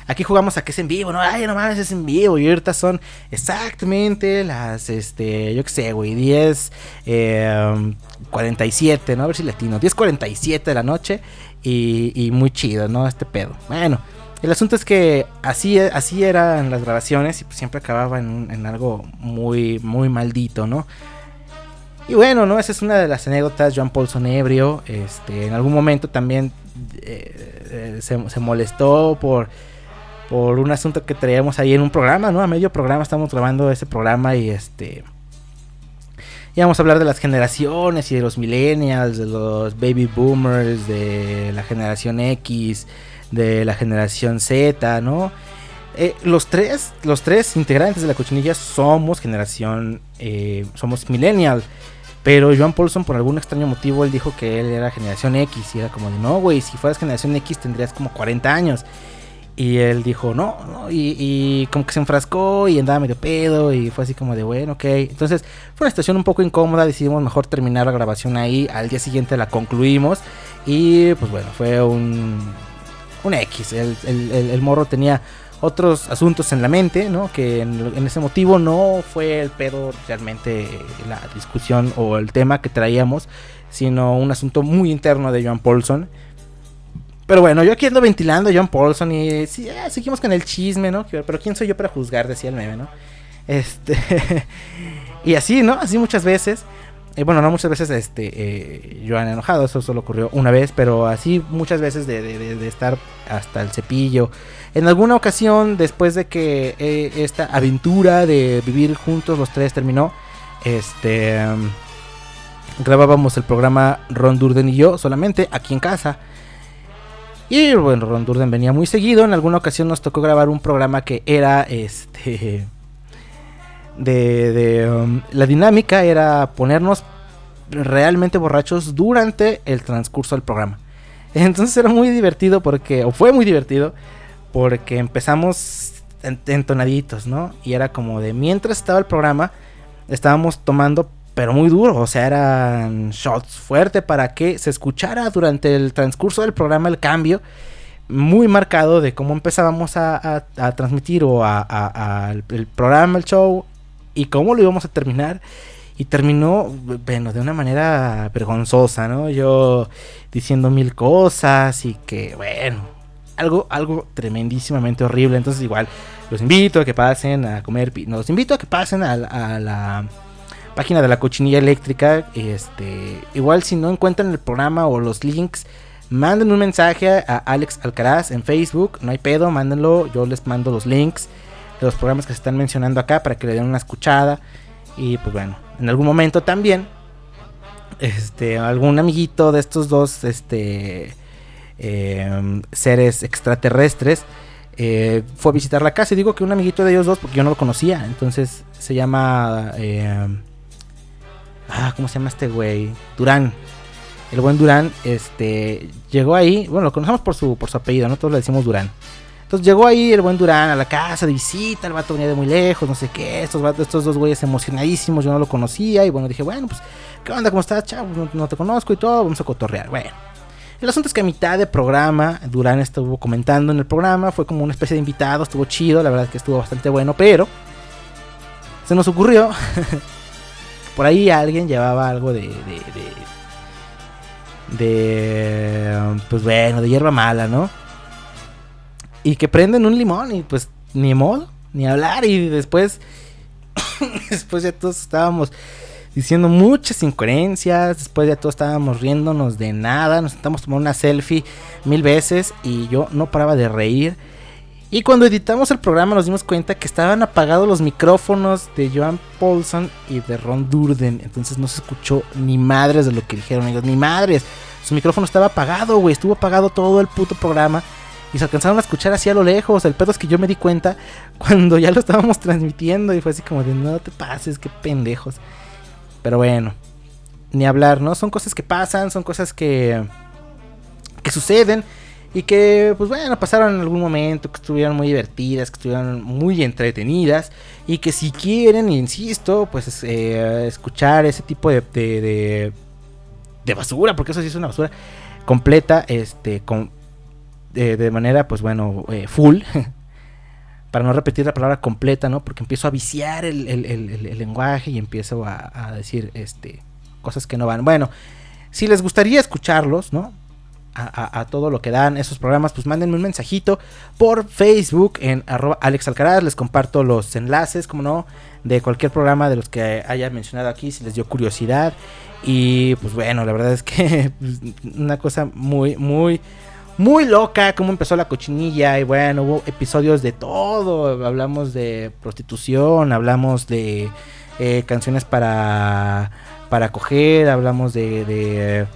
Aquí jugamos a que es en vivo, ¿no? Ay, no mames, es en vivo. Y ahorita son exactamente las, este, yo qué sé, güey, 10, eh, 47, ¿no? A ver si latino. 10.47 de la noche y, muy chido, ¿no? Este pedo. Bueno, el asunto es que así, así eran las grabaciones y pues siempre acababa en, en algo muy, muy maldito, ¿no? Y bueno, ¿no? Esa es una de las anécdotas. Joan Paulson ebrio. Este, en algún momento también eh, eh, se, se molestó por, por un asunto que traíamos ahí en un programa, ¿no? A medio programa estamos grabando ese programa y este. Íbamos a hablar de las generaciones y de los millennials, de los baby boomers, de la generación X, de la generación Z, ¿no? Eh, los tres, los tres integrantes de la cochinilla somos generación, somos millennial. Pero Joan Paulson, por algún extraño motivo, él dijo que él era generación X. Y era como de, no, güey, si fueras generación X tendrías como 40 años. Y él dijo, no, no. Y, como que se enfrascó y andaba medio pedo. Y fue así como de, bueno, ok. Entonces fue una situación un poco incómoda. Decidimos mejor terminar la grabación ahí. Al día siguiente la concluimos. Y pues bueno, fue un, un X. El- el morro tenía otros asuntos en la mente, ¿no? Que en, ese motivo no fue el pedo realmente la discusión o el tema que traíamos, sino un asunto muy interno de Joan Paulson. Pero bueno, yo aquí ando ventilando a John Paulson y eh, seguimos con el chisme, ¿no? Pero ¿quién soy yo para juzgar? Decía el meme, ¿no? Este. y así, ¿no? Así muchas veces. Eh, bueno, no muchas veces este, eh, Joan enojado, eso solo ocurrió una vez, pero así muchas veces de estar hasta el cepillo. En alguna ocasión, después de que eh, esta aventura de vivir juntos los tres terminó, este. um, grabábamos el programa Ron Durden y yo solamente aquí en casa. Y bueno, Ron Durden venía muy seguido. En alguna ocasión nos tocó grabar un programa que era este. De, de, um, la dinámica era ponernos realmente borrachos durante el transcurso del programa. Entonces era muy divertido porque, o fue muy divertido, porque empezamos en- entonaditos, ¿no? Y era como de mientras estaba el programa, estábamos tomando, pero muy duro, o sea, eran shots fuerte para que se escuchara durante el transcurso del programa el cambio muy marcado de cómo empezábamos a, a- a transmitir o a- a el, el programa, el show y cómo lo íbamos a terminar. Y terminó, bueno, de una manera vergonzosa, ¿no? Yo diciendo mil cosas y que, bueno, algo, algo tremendísimamente horrible. Entonces, igual, los invito a que pasen a comer. no, los invito a que pasen a, la- a la página de la cochinilla eléctrica. Este, igual, si no encuentran el programa o los links, manden un mensaje a Alex Alcaraz en Facebook. No hay pedo, mándenlo. Yo les mando los links de los programas que se están mencionando acá para que le den una escuchada. Y pues bueno, en algún momento también, este, algún amiguito de estos dos, este, eh, seres extraterrestres, eh, fue a visitar la casa. Y digo que un amiguito de ellos dos, porque yo no lo conocía. Entonces se llama, eh, ah, ¿cómo se llama este güey? Durán. El buen Durán, este, llegó ahí, bueno, lo conocemos por su, por su apellido, ¿no? Todos le decimos Durán. Entonces llegó ahí el buen Durán a la casa de visita, el vato venía de muy lejos, no sé qué, estos, estos dos güeyes emocionadísimos, yo no lo conocía y bueno, dije, bueno, pues, ¿qué onda? ¿Cómo estás, chavo? No, no te conozco y todo, vamos a cotorrear. Bueno, el asunto es que a mitad de programa, Durán estuvo comentando en el programa, fue como una especie de invitado, estuvo chido, la verdad que estuvo bastante bueno, pero se nos ocurrió, por ahí alguien llevaba algo de, de, de, de, pues bueno, de hierba mala, ¿no? Y que prenden un limón y pues ni modo, ni hablar. Y después, después ya todos estábamos diciendo muchas incoherencias. Después ya todos estábamos riéndonos de nada. Nos estamos tomando una selfie mil veces y yo no paraba de reír. Y cuando editamos el programa nos dimos cuenta que estaban apagados los micrófonos de Joan Paulson y de Ron Durden. Entonces no se escuchó ni madres de lo que dijeron ellos, ni madres. Su micrófono estaba apagado, güey. Estuvo apagado todo el puto programa. Y se alcanzaron a escuchar así a lo lejos. El pedo es que yo me di cuenta cuando ya lo estábamos transmitiendo. Y fue así como de no te pases, qué pendejos. Pero bueno, ni hablar, ¿no? Son cosas que pasan, son cosas que, que suceden. Y que, pues bueno, pasaron en algún momento, que estuvieron muy divertidas, que estuvieron muy entretenidas. Y que si quieren, insisto, pues eh, escuchar ese tipo de, de, de, basura, porque eso sí es una basura completa, este, con, de, de manera, pues bueno, eh, full. Para no repetir la palabra completa, ¿no? Porque empiezo a viciar el, el- el- lenguaje y empiezo a, decir este, cosas que no van. Bueno, si les gustaría escucharlos, ¿no? A, todo lo que dan esos programas, pues mándenme un mensajito por Facebook en arroba Alex Alcaraz. Les comparto los enlaces, como no, de cualquier programa de los que haya mencionado aquí, si les dio curiosidad. Y pues bueno, la verdad es que una cosa muy, muy, muy loca cómo empezó la cochinilla y bueno, hubo episodios de todo, hablamos de prostitución, hablamos de eh, canciones para para coger, hablamos de de,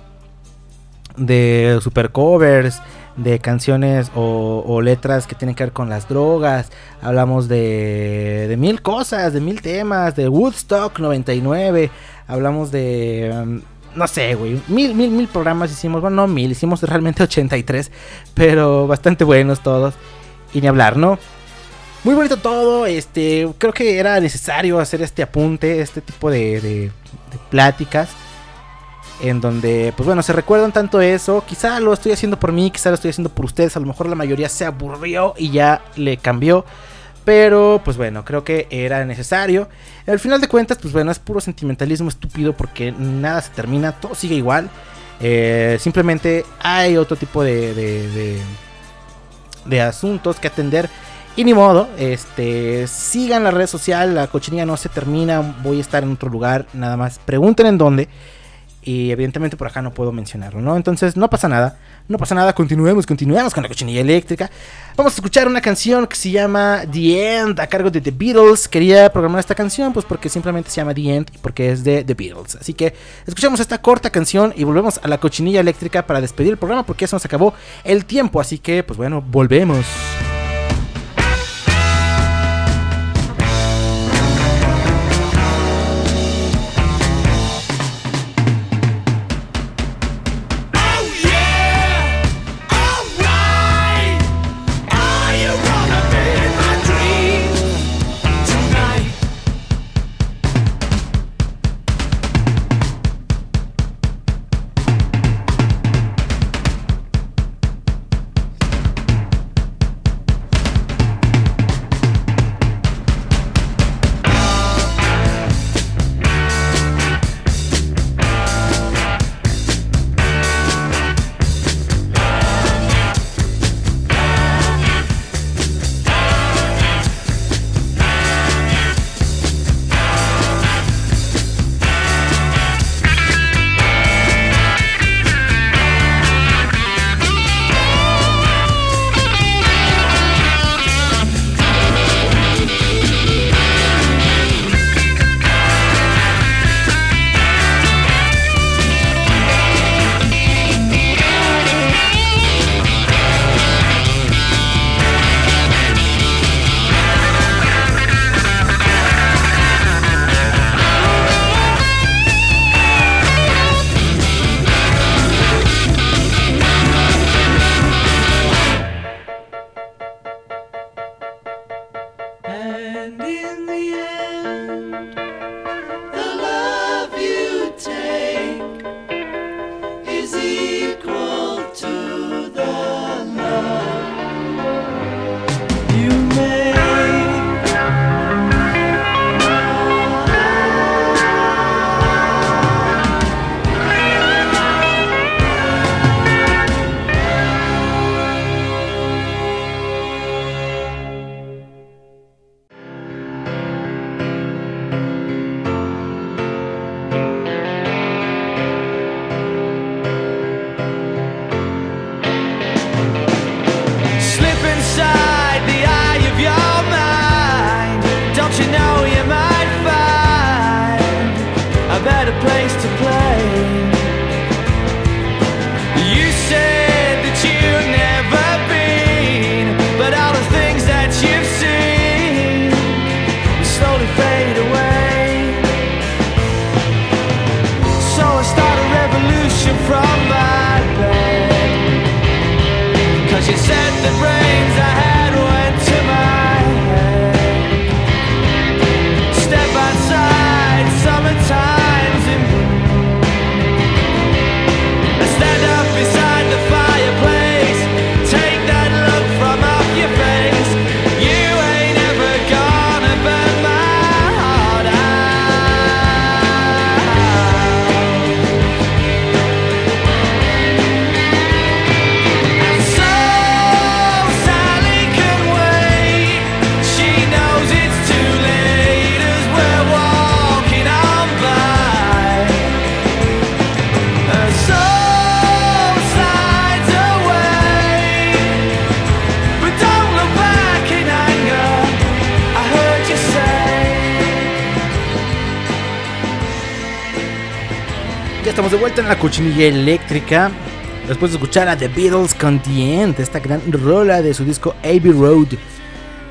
de super covers, de canciones o, o letras que tienen que ver con las drogas, hablamos de, de mil cosas, de mil temas, de Woodstock 99, hablamos de... um, no sé, güey. Mil, mil, mil programas hicimos. Bueno, no mil, hicimos realmente 83. Pero bastante buenos todos. Y ni hablar, ¿no? Muy bonito todo. Este. Creo que era necesario hacer este apunte. Este tipo de, de- de pláticas. en donde, pues bueno, se recuerdan tanto eso. Quizá lo estoy haciendo por mí, quizá lo estoy haciendo por ustedes. A lo mejor la mayoría se aburrió y ya le cambió. Pero, pues bueno, creo que era necesario. Al final de cuentas, pues bueno, es puro sentimentalismo estúpido porque nada se termina, todo sigue igual. Eh, simplemente hay otro tipo de, de, de, de asuntos que atender. Y ni modo, este, sigan la red social, la cochinilla no se termina, voy a estar en otro lugar, nada más pregunten en dónde. Y evidentemente por acá no puedo mencionarlo, ¿no? Entonces no pasa nada, no pasa nada, continuemos, continuemos con la cochinilla eléctrica. Vamos a escuchar una canción que se llama The End a cargo de The Beatles. Quería programar esta canción pues porque simplemente se llama The End y porque es de The Beatles. Así que escuchamos esta corta canción y volvemos a la cochinilla eléctrica para despedir el programa porque ya se nos acabó el tiempo. Así que pues bueno, volvemos. Estamos de vuelta en la cochinilla eléctrica. Después de escuchar a The Beatles con The End, esta gran rola de su disco Abbey Road.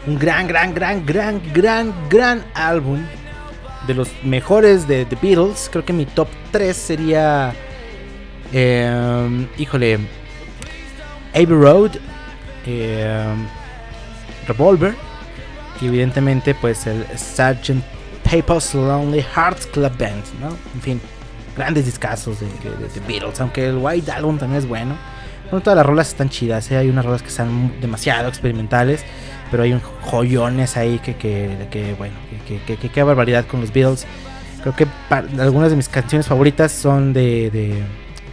Un gran, gran, gran, gran, gran, gran álbum. De los mejores de The Beatles. Creo que mi top 3 sería. eh, híjole. Abbey Road. eh, Revolver. Y evidentemente, pues el Sgt. Pepper's Lonely Hearts Club Band, ¿no? En fin. Grandes discazos de, de- de- Beatles, aunque el White Album también es bueno. Bueno, todas las rolas están chidas, ¿eh? hay unas rolas que están demasiado experimentales, pero hay un joyones ahí que, que, que, bueno, que, que, que, barbaridad con los Beatles. Creo que algunas de mis canciones favoritas son de, de-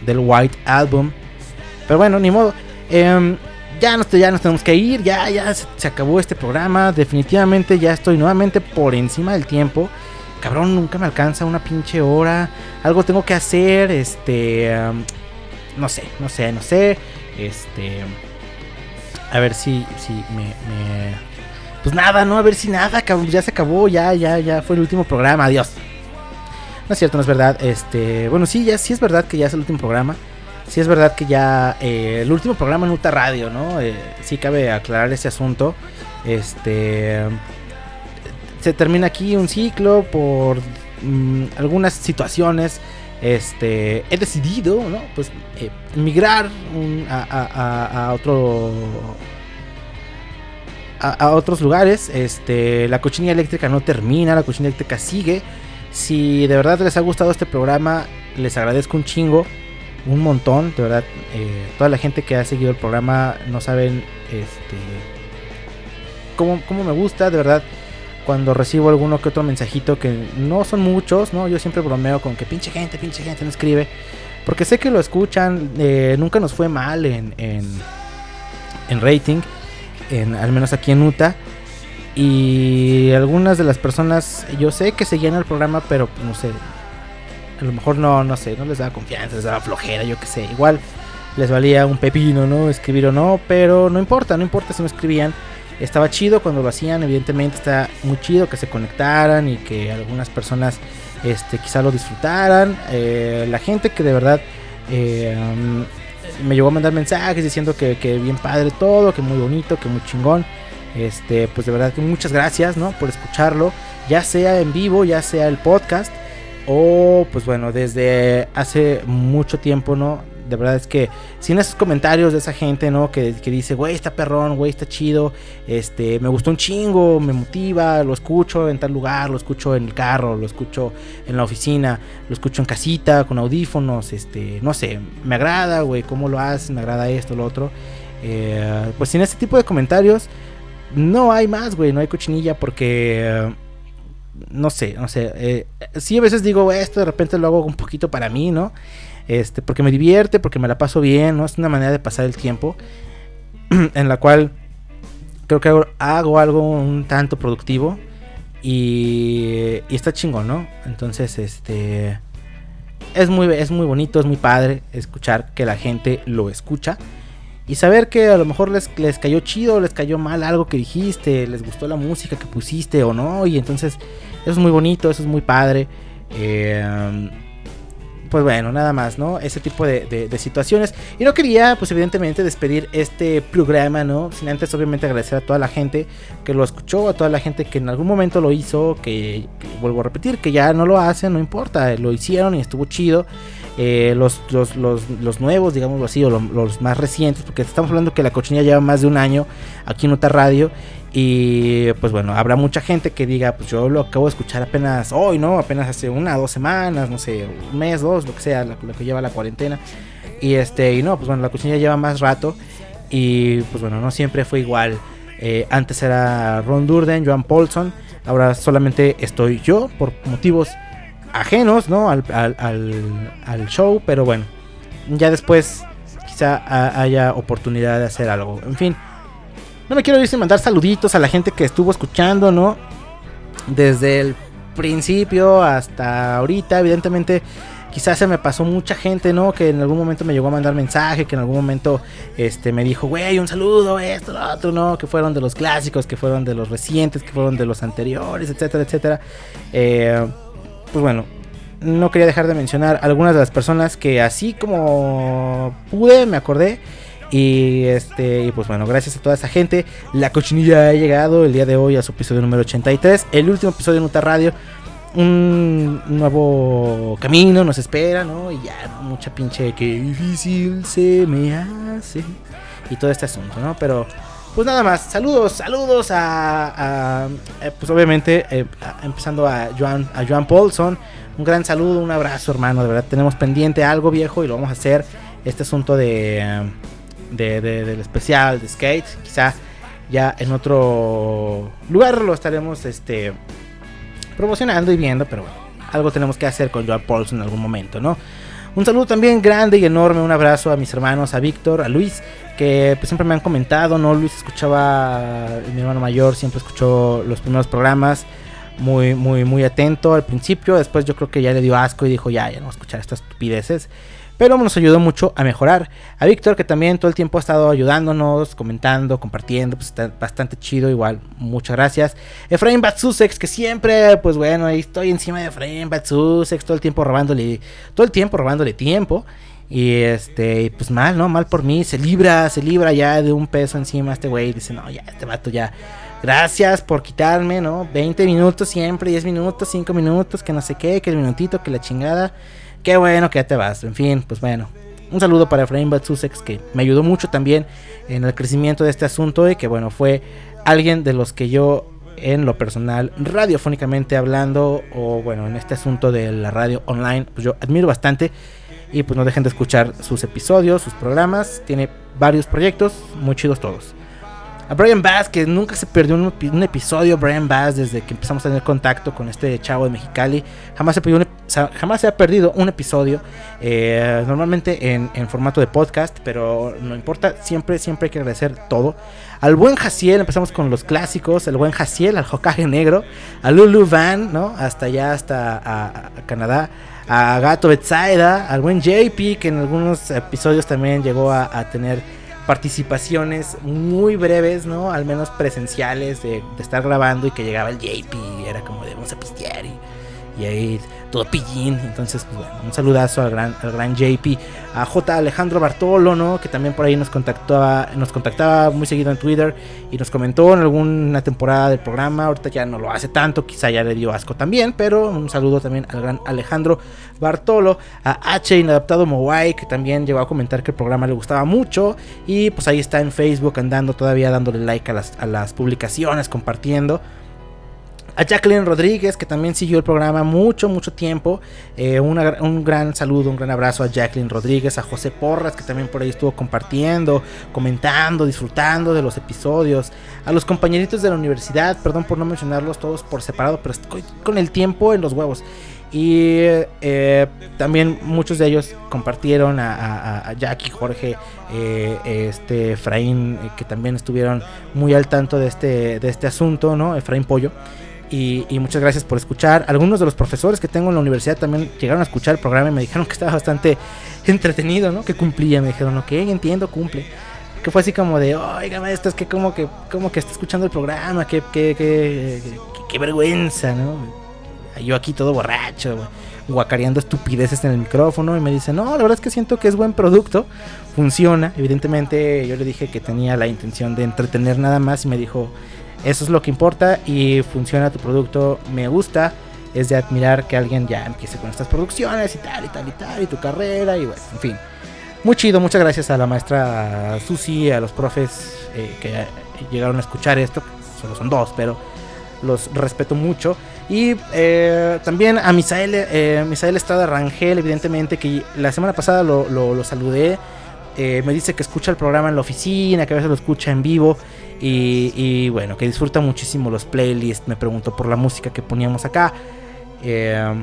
del White Album. Pero bueno, ni modo. Em, ya, nos, ya nos tenemos que ir, ya, ya se, se acabó este programa. Definitivamente ya estoy nuevamente por encima del tiempo. Cabrón, nunca me alcanza una pinche hora. Algo tengo que hacer, este... no sé, no sé, no sé. Este... A ver si, si me, me- Pues nada, no, a ver si nada, cabrón, ya se acabó, ya, ya, ya fue el último programa, adiós. No es cierto, no es verdad. Este, bueno, sí, ya sí es verdad que ya es el último programa. Sí es verdad que ya eh, el último programa en Uta Radio, ¿no? Eh, sí cabe aclarar ese asunto. Este se termina aquí un ciclo por mm, algunas situaciones. Este he decidido, ¿no? Pues eh, migrar a, otro a, a otros lugares. Este, la cochinilla eléctrica no termina, la cochinilla eléctrica sigue. Si de verdad les ha gustado este programa, les agradezco un chingo, un montón, de verdad. eh, toda la gente que ha seguido el programa no saben este, cómo, cómo me gusta, de verdad. Cuando recibo alguno que otro mensajito, que no son muchos, ¿no? Yo siempre bromeo con que pinche gente, pinche gente no escribe. Porque sé que lo escuchan, eh, nunca nos fue mal en, en, en rating, en, al menos aquí en UTA. Y algunas de las personas, yo sé que seguían el programa, pero pues, no sé. A lo mejor no, no sé, no les daba confianza, les daba flojera, yo qué sé. Igual les valía un pepino, ¿no? Escribir o no, pero no importa, no importa si no escribían. Estaba chido cuando lo hacían, evidentemente está muy chido que se conectaran y que algunas personas este, quizá lo disfrutaran. Eh, la gente que de verdad eh, um, me llegó a mandar mensajes diciendo que, que bien padre todo, que muy bonito, que muy chingón. Este, pues de verdad que muchas gracias, ¿no? Por escucharlo, ya sea en vivo, ya sea el podcast, o pues bueno, desde hace mucho tiempo, ¿no? De verdad es que sin esos comentarios de esa gente, ¿no? Que, que dice, güey, está perrón, güey, está chido, este, me gustó un chingo, me motiva, lo escucho en tal lugar, lo escucho en el carro, lo escucho en la oficina, lo escucho en casita, con audífonos, este, no sé, me agrada, güey, cómo lo haces, me agrada esto, lo otro. Eh, pues sin este tipo de comentarios, no hay más, güey, no hay cochinilla porque... eh, no sé, no sé. Eh, sí, a veces digo esto, de repente lo hago un poquito para mí, ¿no? Este, porque me divierte, porque me la paso bien, ¿no? Es una manera de pasar el tiempo en la cual creo que hago, algo un tanto productivo y, y está chingón, ¿no? Entonces, este es muy es muy bonito, es muy padre escuchar que la gente lo escucha y saber que a lo mejor les, les cayó chido, les cayó mal algo que dijiste, les gustó la música que pusiste o no, y entonces eso es muy bonito, eso es muy padre. Eh, pues bueno, nada más, ¿no? Ese tipo de, de- situaciones. Y no quería, pues evidentemente, despedir este programa, ¿no? Sin antes, obviamente, agradecer a toda la gente que lo escuchó, a toda la gente que en algún momento lo hizo, que, que vuelvo a repetir, que ya no lo hacen, no importa, lo hicieron y estuvo chido. Eh, los, los, los, los nuevos, digámoslo así, o lo- los más recientes, porque estamos hablando que la cochinilla lleva más de un año aquí en Uta Radio. Y pues bueno, habrá mucha gente que diga, pues yo lo acabo de escuchar apenas hoy, ¿no? Apenas hace una, dos semanas, no sé, un mes, dos, lo que sea, lo, lo que lleva la cuarentena. Y este, y no, pues bueno, la cochinilla lleva más rato. Y pues bueno, no siempre fue igual. Eh, antes era Ron Durden, Joan Paulson. Ahora solamente estoy yo por motivos ajenos, ¿no? Al, al, al- show. Pero bueno, ya después quizá ha- haya oportunidad de hacer algo. En fin, no me quiero ir sin mandar saluditos a la gente que estuvo escuchando, ¿no? Desde el principio hasta ahorita, evidentemente. Quizás se me pasó mucha gente, ¿no? Que en algún momento me llegó a mandar mensaje, que en algún momento este, me dijo, güey, un saludo, esto, lo otro, ¿no? Que fueron de los clásicos, que fueron de los recientes, que fueron de los anteriores, etcétera, etcétera. Eh, pues bueno, no quería dejar de mencionar algunas de las personas que así como pude, me acordé. Y este, y pues bueno, gracias a toda esa gente. La cochinilla ha llegado el día de hoy a su episodio número 83. El último episodio de Nuta Radio. Un nuevo camino nos espera, ¿no? Y ya, mucha pinche que difícil se me hace. Y todo este asunto, ¿no? Pero, pues nada más. Saludos, saludos a. a- eh, pues obviamente, eh, empezando a Joan, a Paulson, un gran saludo, un abrazo, hermano. De verdad, tenemos pendiente algo viejo y lo vamos a hacer. Este asunto de, de- de- del especial de skate, quizá ya en otro lugar lo estaremos este, promocionando y viendo, pero bueno, algo tenemos que hacer con Joan Paulson en algún momento, ¿no? Un saludo también grande y enorme, un abrazo a mis hermanos, a Víctor, a Luis, que pues, siempre me han comentado, ¿no? Luis escuchaba, mi hermano mayor siempre escuchó los primeros programas, muy, muy, muy atento al principio, después yo creo que ya le dio asco y dijo, ya, ya no voy a escuchar estas estupideces. Pero nos ayudó mucho a mejorar. A Víctor, que también todo el tiempo ha estado ayudándonos, comentando, compartiendo, pues está bastante chido, igual, muchas gracias. Efraín Batsusex, que siempre, pues bueno, ahí estoy encima de Efraín Batsusex, todo el tiempo robándole, todo el tiempo robándole tiempo. Y este, pues mal, ¿no? Mal por mí, se libra, se libra ya de un peso encima este güey. Dice, no, ya, este vato ya. Gracias por quitarme, ¿no? 20 minutos siempre, 10 minutos, 5 minutos, que no sé qué, que el minutito, que la chingada. Qué bueno que ya te vas. En fin, pues bueno. Un saludo para Efraín Batsusex, que me ayudó mucho también en el crecimiento de este asunto y que bueno, fue alguien de los que yo en lo personal, radiofónicamente hablando, o bueno, en este asunto de la radio online, pues yo admiro bastante. Y pues no dejen de escuchar sus episodios, sus programas. Tiene varios proyectos, muy chidos todos. A Brian Bass, que nunca se perdió un, epi- un episodio, Brian Bass, desde que empezamos a tener contacto con este chavo de Mexicali. Jamás se, un jamás se ha perdido un episodio, eh, normalmente en, formato de podcast, pero no importa, siempre, siempre hay que agradecer todo. Al buen Jaciel, empezamos con los clásicos, el buen Jaciel, al Hokage Negro, a Lulu Van, ¿no? Hasta allá, hasta a Canadá, a Gato Betsaida, al buen JP, que en algunos episodios también llegó a, tener participaciones muy breves, ¿no? Al menos presenciales de, estar grabando y que llegaba el JP era como de vamos a pistear y ahí todo pillín. Entonces, pues bueno, un saludazo al gran, al gran JP, a J. Alejandro Bartolo, ¿no? Que también por ahí nos contactaba, nos contactaba muy seguido en Twitter y nos comentó en alguna temporada del programa. Ahorita ya no lo hace tanto, quizá ya le dio asco también, pero un saludo también al gran Alejandro Bartolo, a H. Inadaptado Mowai, que también llegó a comentar que el programa le gustaba mucho. Y pues ahí está en Facebook andando todavía dándole like a las, a las publicaciones, compartiendo. A Jacqueline Rodríguez, que también siguió el programa mucho, mucho tiempo. Eh, un gran saludo, un gran abrazo a Jacqueline Rodríguez, a José Porras, que también por ahí estuvo compartiendo, comentando, disfrutando de los episodios. A los compañeritos de la universidad, perdón por no mencionarlos todos por separado, pero con el tiempo en los huevos. Y eh, también muchos de ellos compartieron a, a- a Jackie, Jorge, eh, este Efraín, eh, que también estuvieron muy al tanto de este, de este asunto, ¿no? Efraín Pollo. Y, y muchas gracias por escuchar. Algunos de los profesores que tengo en la universidad también llegaron a escuchar el programa y me dijeron que estaba bastante entretenido, ¿no? Que cumplía. Me dijeron, ok, entiendo, cumple. Que fue así como de, oiga, maestro, es que como que, como que está escuchando el programa, que, que, que, que- qué vergüenza, ¿no? Yo aquí todo borracho, guacareando estupideces en el micrófono y me dice, no, la verdad es que siento que es buen producto, funciona. Evidentemente yo le dije que tenía la intención de entretener nada más y me dijo, eso es lo que importa y funciona tu producto, me gusta. Es de admirar que alguien ya empiece con estas producciones y tal y tal y tal y tu carrera y bueno, en fin. Muy chido, muchas gracias a la maestra Susi, a los profes eh, que llegaron a escuchar esto, solo son dos, pero los respeto mucho. Y eh, también a Misael, eh, Misael Estrada Rangel, evidentemente, que la semana pasada lo, lo- lo saludé. Eh, me dice que escucha el programa en la oficina, que a veces lo escucha en vivo. Y, y bueno, que disfruta muchísimo los playlists. Me preguntó por la música que poníamos acá. Eh,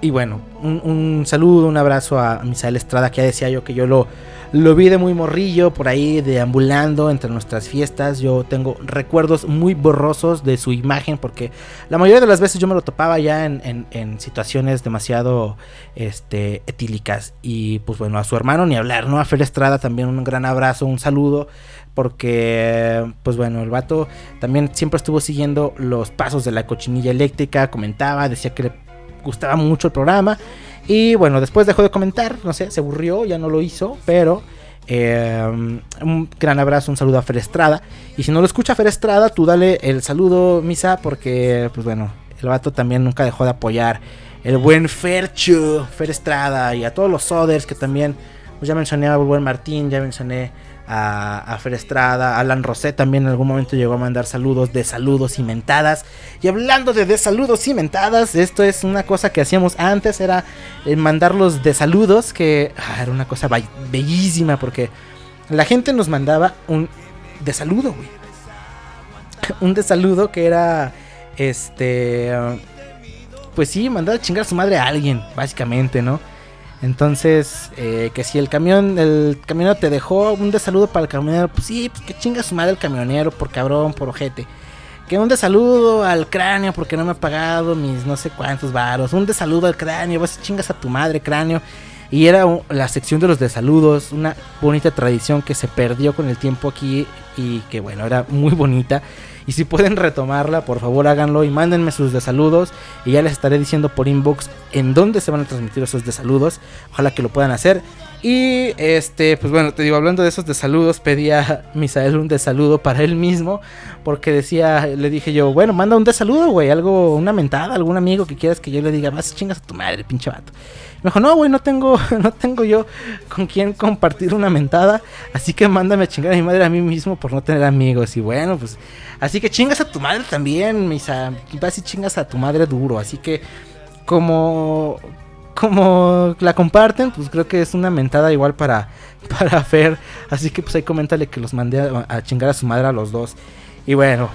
y bueno, un, un saludo, un abrazo a Misael Estrada, que ya decía yo que yo lo, lo vi de muy morrillo por ahí deambulando entre nuestras fiestas. Yo tengo recuerdos muy borrosos de su imagen porque la mayoría de las veces yo me lo topaba ya en, en- en situaciones demasiado este, etílicas. Y pues bueno, a su hermano ni hablar, ¿no? A Fer Estrada también un gran abrazo, un saludo. Porque, pues bueno, el vato también siempre estuvo siguiendo los pasos de la cochinilla eléctrica, comentaba, decía que le gustaba mucho el programa. Y bueno, después dejó de comentar, no sé, se aburrió, ya no lo hizo, pero eh, un gran abrazo, un saludo a Fer Estrada. Y si no lo escucha Fer Estrada, tú dale el saludo, Misa, porque pues bueno, el vato también nunca dejó de apoyar el buen Fercho, Fer Estrada y a todos los Soders que también Pues ya mencioné a Buen Martín, ya mencioné a, a Fer Estrada, Alan Rosé también en algún momento llegó a mandar saludos de saludos y mentadas. Y hablando de de saludos y mentadas, esto es una cosa que hacíamos antes, era eh, mandarlos de saludos, que ah, era una cosa bellísima porque la gente nos mandaba un de saludo, güey. un de saludo que era este pues sí, mandar a chingar a su madre a alguien, básicamente, ¿no? Entonces, eh, que si el camión, el camionero te dejó un desaludo para el camionero, pues sí, pues que chinga su madre el camionero por cabrón, por ojete. Que un desaludo al cráneo porque no me ha pagado mis no sé cuántos varos. Un desaludo al cráneo, vas chingas a tu madre, cráneo. Y era la sección de los desaludos, una bonita tradición que se perdió con el tiempo aquí y que bueno, era muy bonita. Y si pueden retomarla, por favor háganlo y mándenme sus desaludos. Y ya les estaré diciendo por inbox en dónde se van a transmitir esos desaludos. Ojalá que lo puedan hacer. Y este, pues bueno, te digo, hablando de esos desaludos, pedí a Misael un desaludo para él mismo. Porque decía, le dije yo, bueno, manda un desaludo, güey, algo, una mentada, algún amigo que quieras que yo le diga, vas chingas a tu madre, pinche vato. Me dijo, no, güey, no tengo, no tengo yo con quién compartir una mentada. Así que mándame a chingar a mi madre a mí mismo no tener amigos. Y bueno, pues. Así que chingas a tu madre también, misa. Vas y chingas a tu madre duro. Así que, como. Como la comparten, pues creo que es una mentada igual para, para Fer. Así que pues ahí coméntale que los mandé a, chingar a su madre a los dos. Y bueno,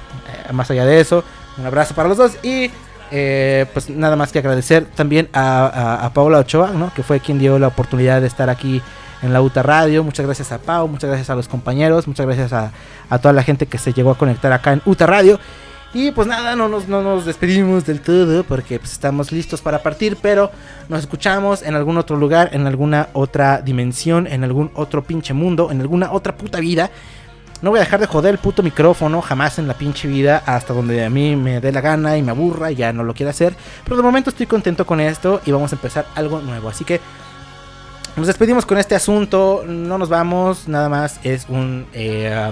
eh, más allá de eso, un abrazo para los dos. Y eh, pues nada más que agradecer también a, a, a Paula Ochoa, ¿no? que fue quien dio la oportunidad de estar aquí en la UTA Radio. Muchas gracias a Pau, muchas gracias a los compañeros, muchas gracias a, a toda la gente que se llegó a conectar acá en UTA Radio. Y pues nada, no nos, no nos despedimos del todo porque pues, estamos listos para partir, pero nos escuchamos en algún otro lugar, en alguna otra dimensión, en algún otro pinche mundo, en alguna otra puta vida. No voy a dejar de joder el puto micrófono jamás en la pinche vida hasta donde a mí me dé la gana y me aburra y ya no lo quiero hacer. Pero de momento estoy contento con esto y vamos a empezar algo nuevo. Así que nos despedimos con este asunto. No nos vamos, nada más es un... eh,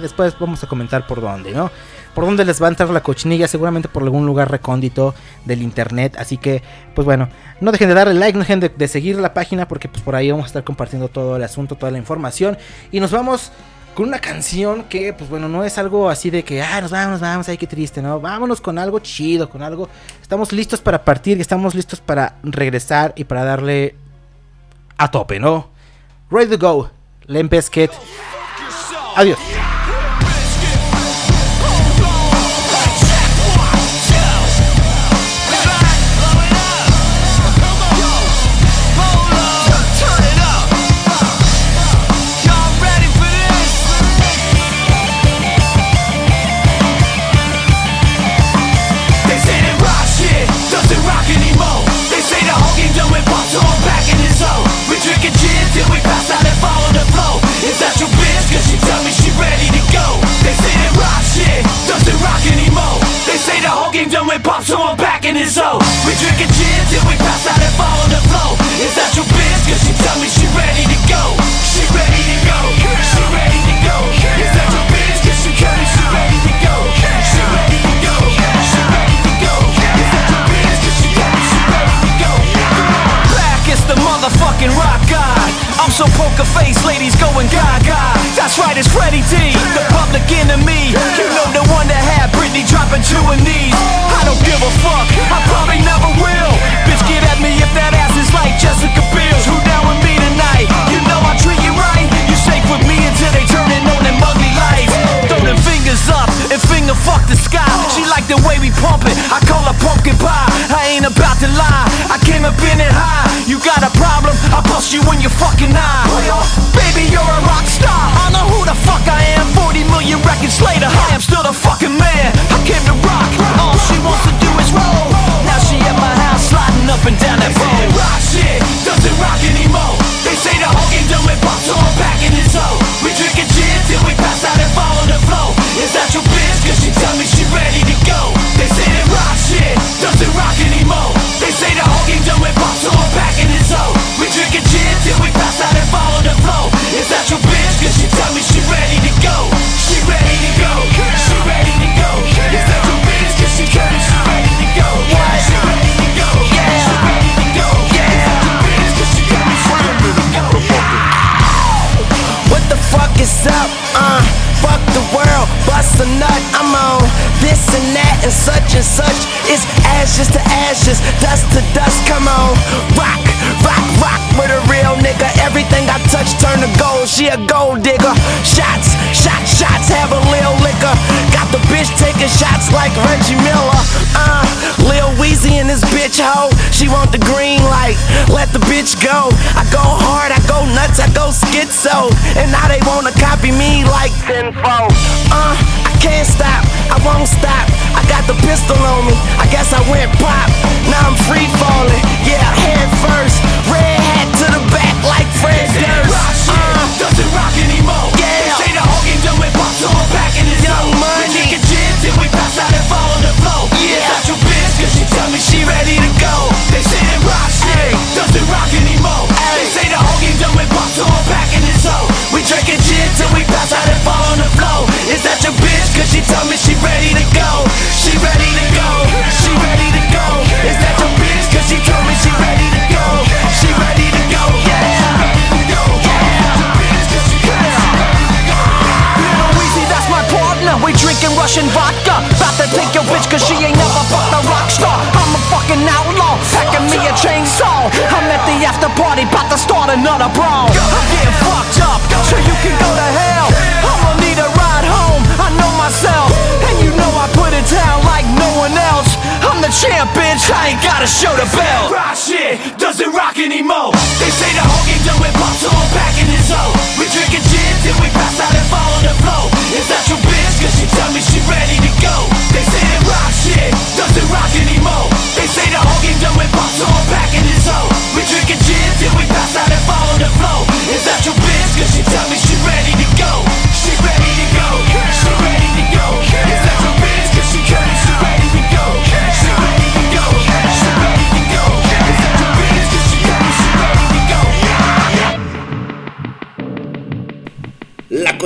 después vamos a comentar por dónde, ¿no? Por dónde les va a entrar la cochinilla, seguramente por algún lugar recóndito del internet. Así que, pues bueno, no dejen de darle like, no dejen de, de seguir la página porque pues por ahí vamos a estar compartiendo todo el asunto, toda la información. Y nos vamos con una canción que, pues bueno, no es algo así de que, ah, nos vamos, nos vamos, ay, qué triste, ¿no? Vámonos con algo chido, con algo. Estamos listos para partir, estamos listos para regresar y para darle a tope, ¿no? Ready to go, Limp Bizkit. Adiós. I came up in it high. You got a problem? I'll bust you in your fucking eye. Baby, you're a rock star. I know who the fuck I am. 40 million records later, I am still the fucking man. I came to rock. All she wants to do is roll. Now she at my house sliding up and down that road. Rock shit a nut, I'm on this and that and such and such. It's ashes to ashes, dust to dust, come on. Rock, rock, rock with a real nigga. Everything I touch turn to gold, she a gold digger. Shots, shots, shots, have a lil liquor. Got the bitch taking shots like Reggie Miller. Uh, Lil Weezy in this bitch hoe. She want the green light, let the bitch go. I go hard, I go nuts, I go schizo. And now they wanna copy me like tenfold. Can't stop, I won't stop. I got the pistol on me, I guess I went pop. Now I'm free falling, yeah, head first. Red cause she told me she ready to go. She ready to go. She ready to go. Is that your bitch, cause she told me she ready to go. She ready to go. Yeah. Little Weezy, that's my partner. We drinking Russian vodka. About to take your bitch cause she ain't never fucked a rock star. I'm a fucking outlaw, packing me a chainsaw. I'm at the after party, about to start another brawl. I'm getting fucked up, so you can go to hell. I ain't gotta show the belt. rock shit doesn't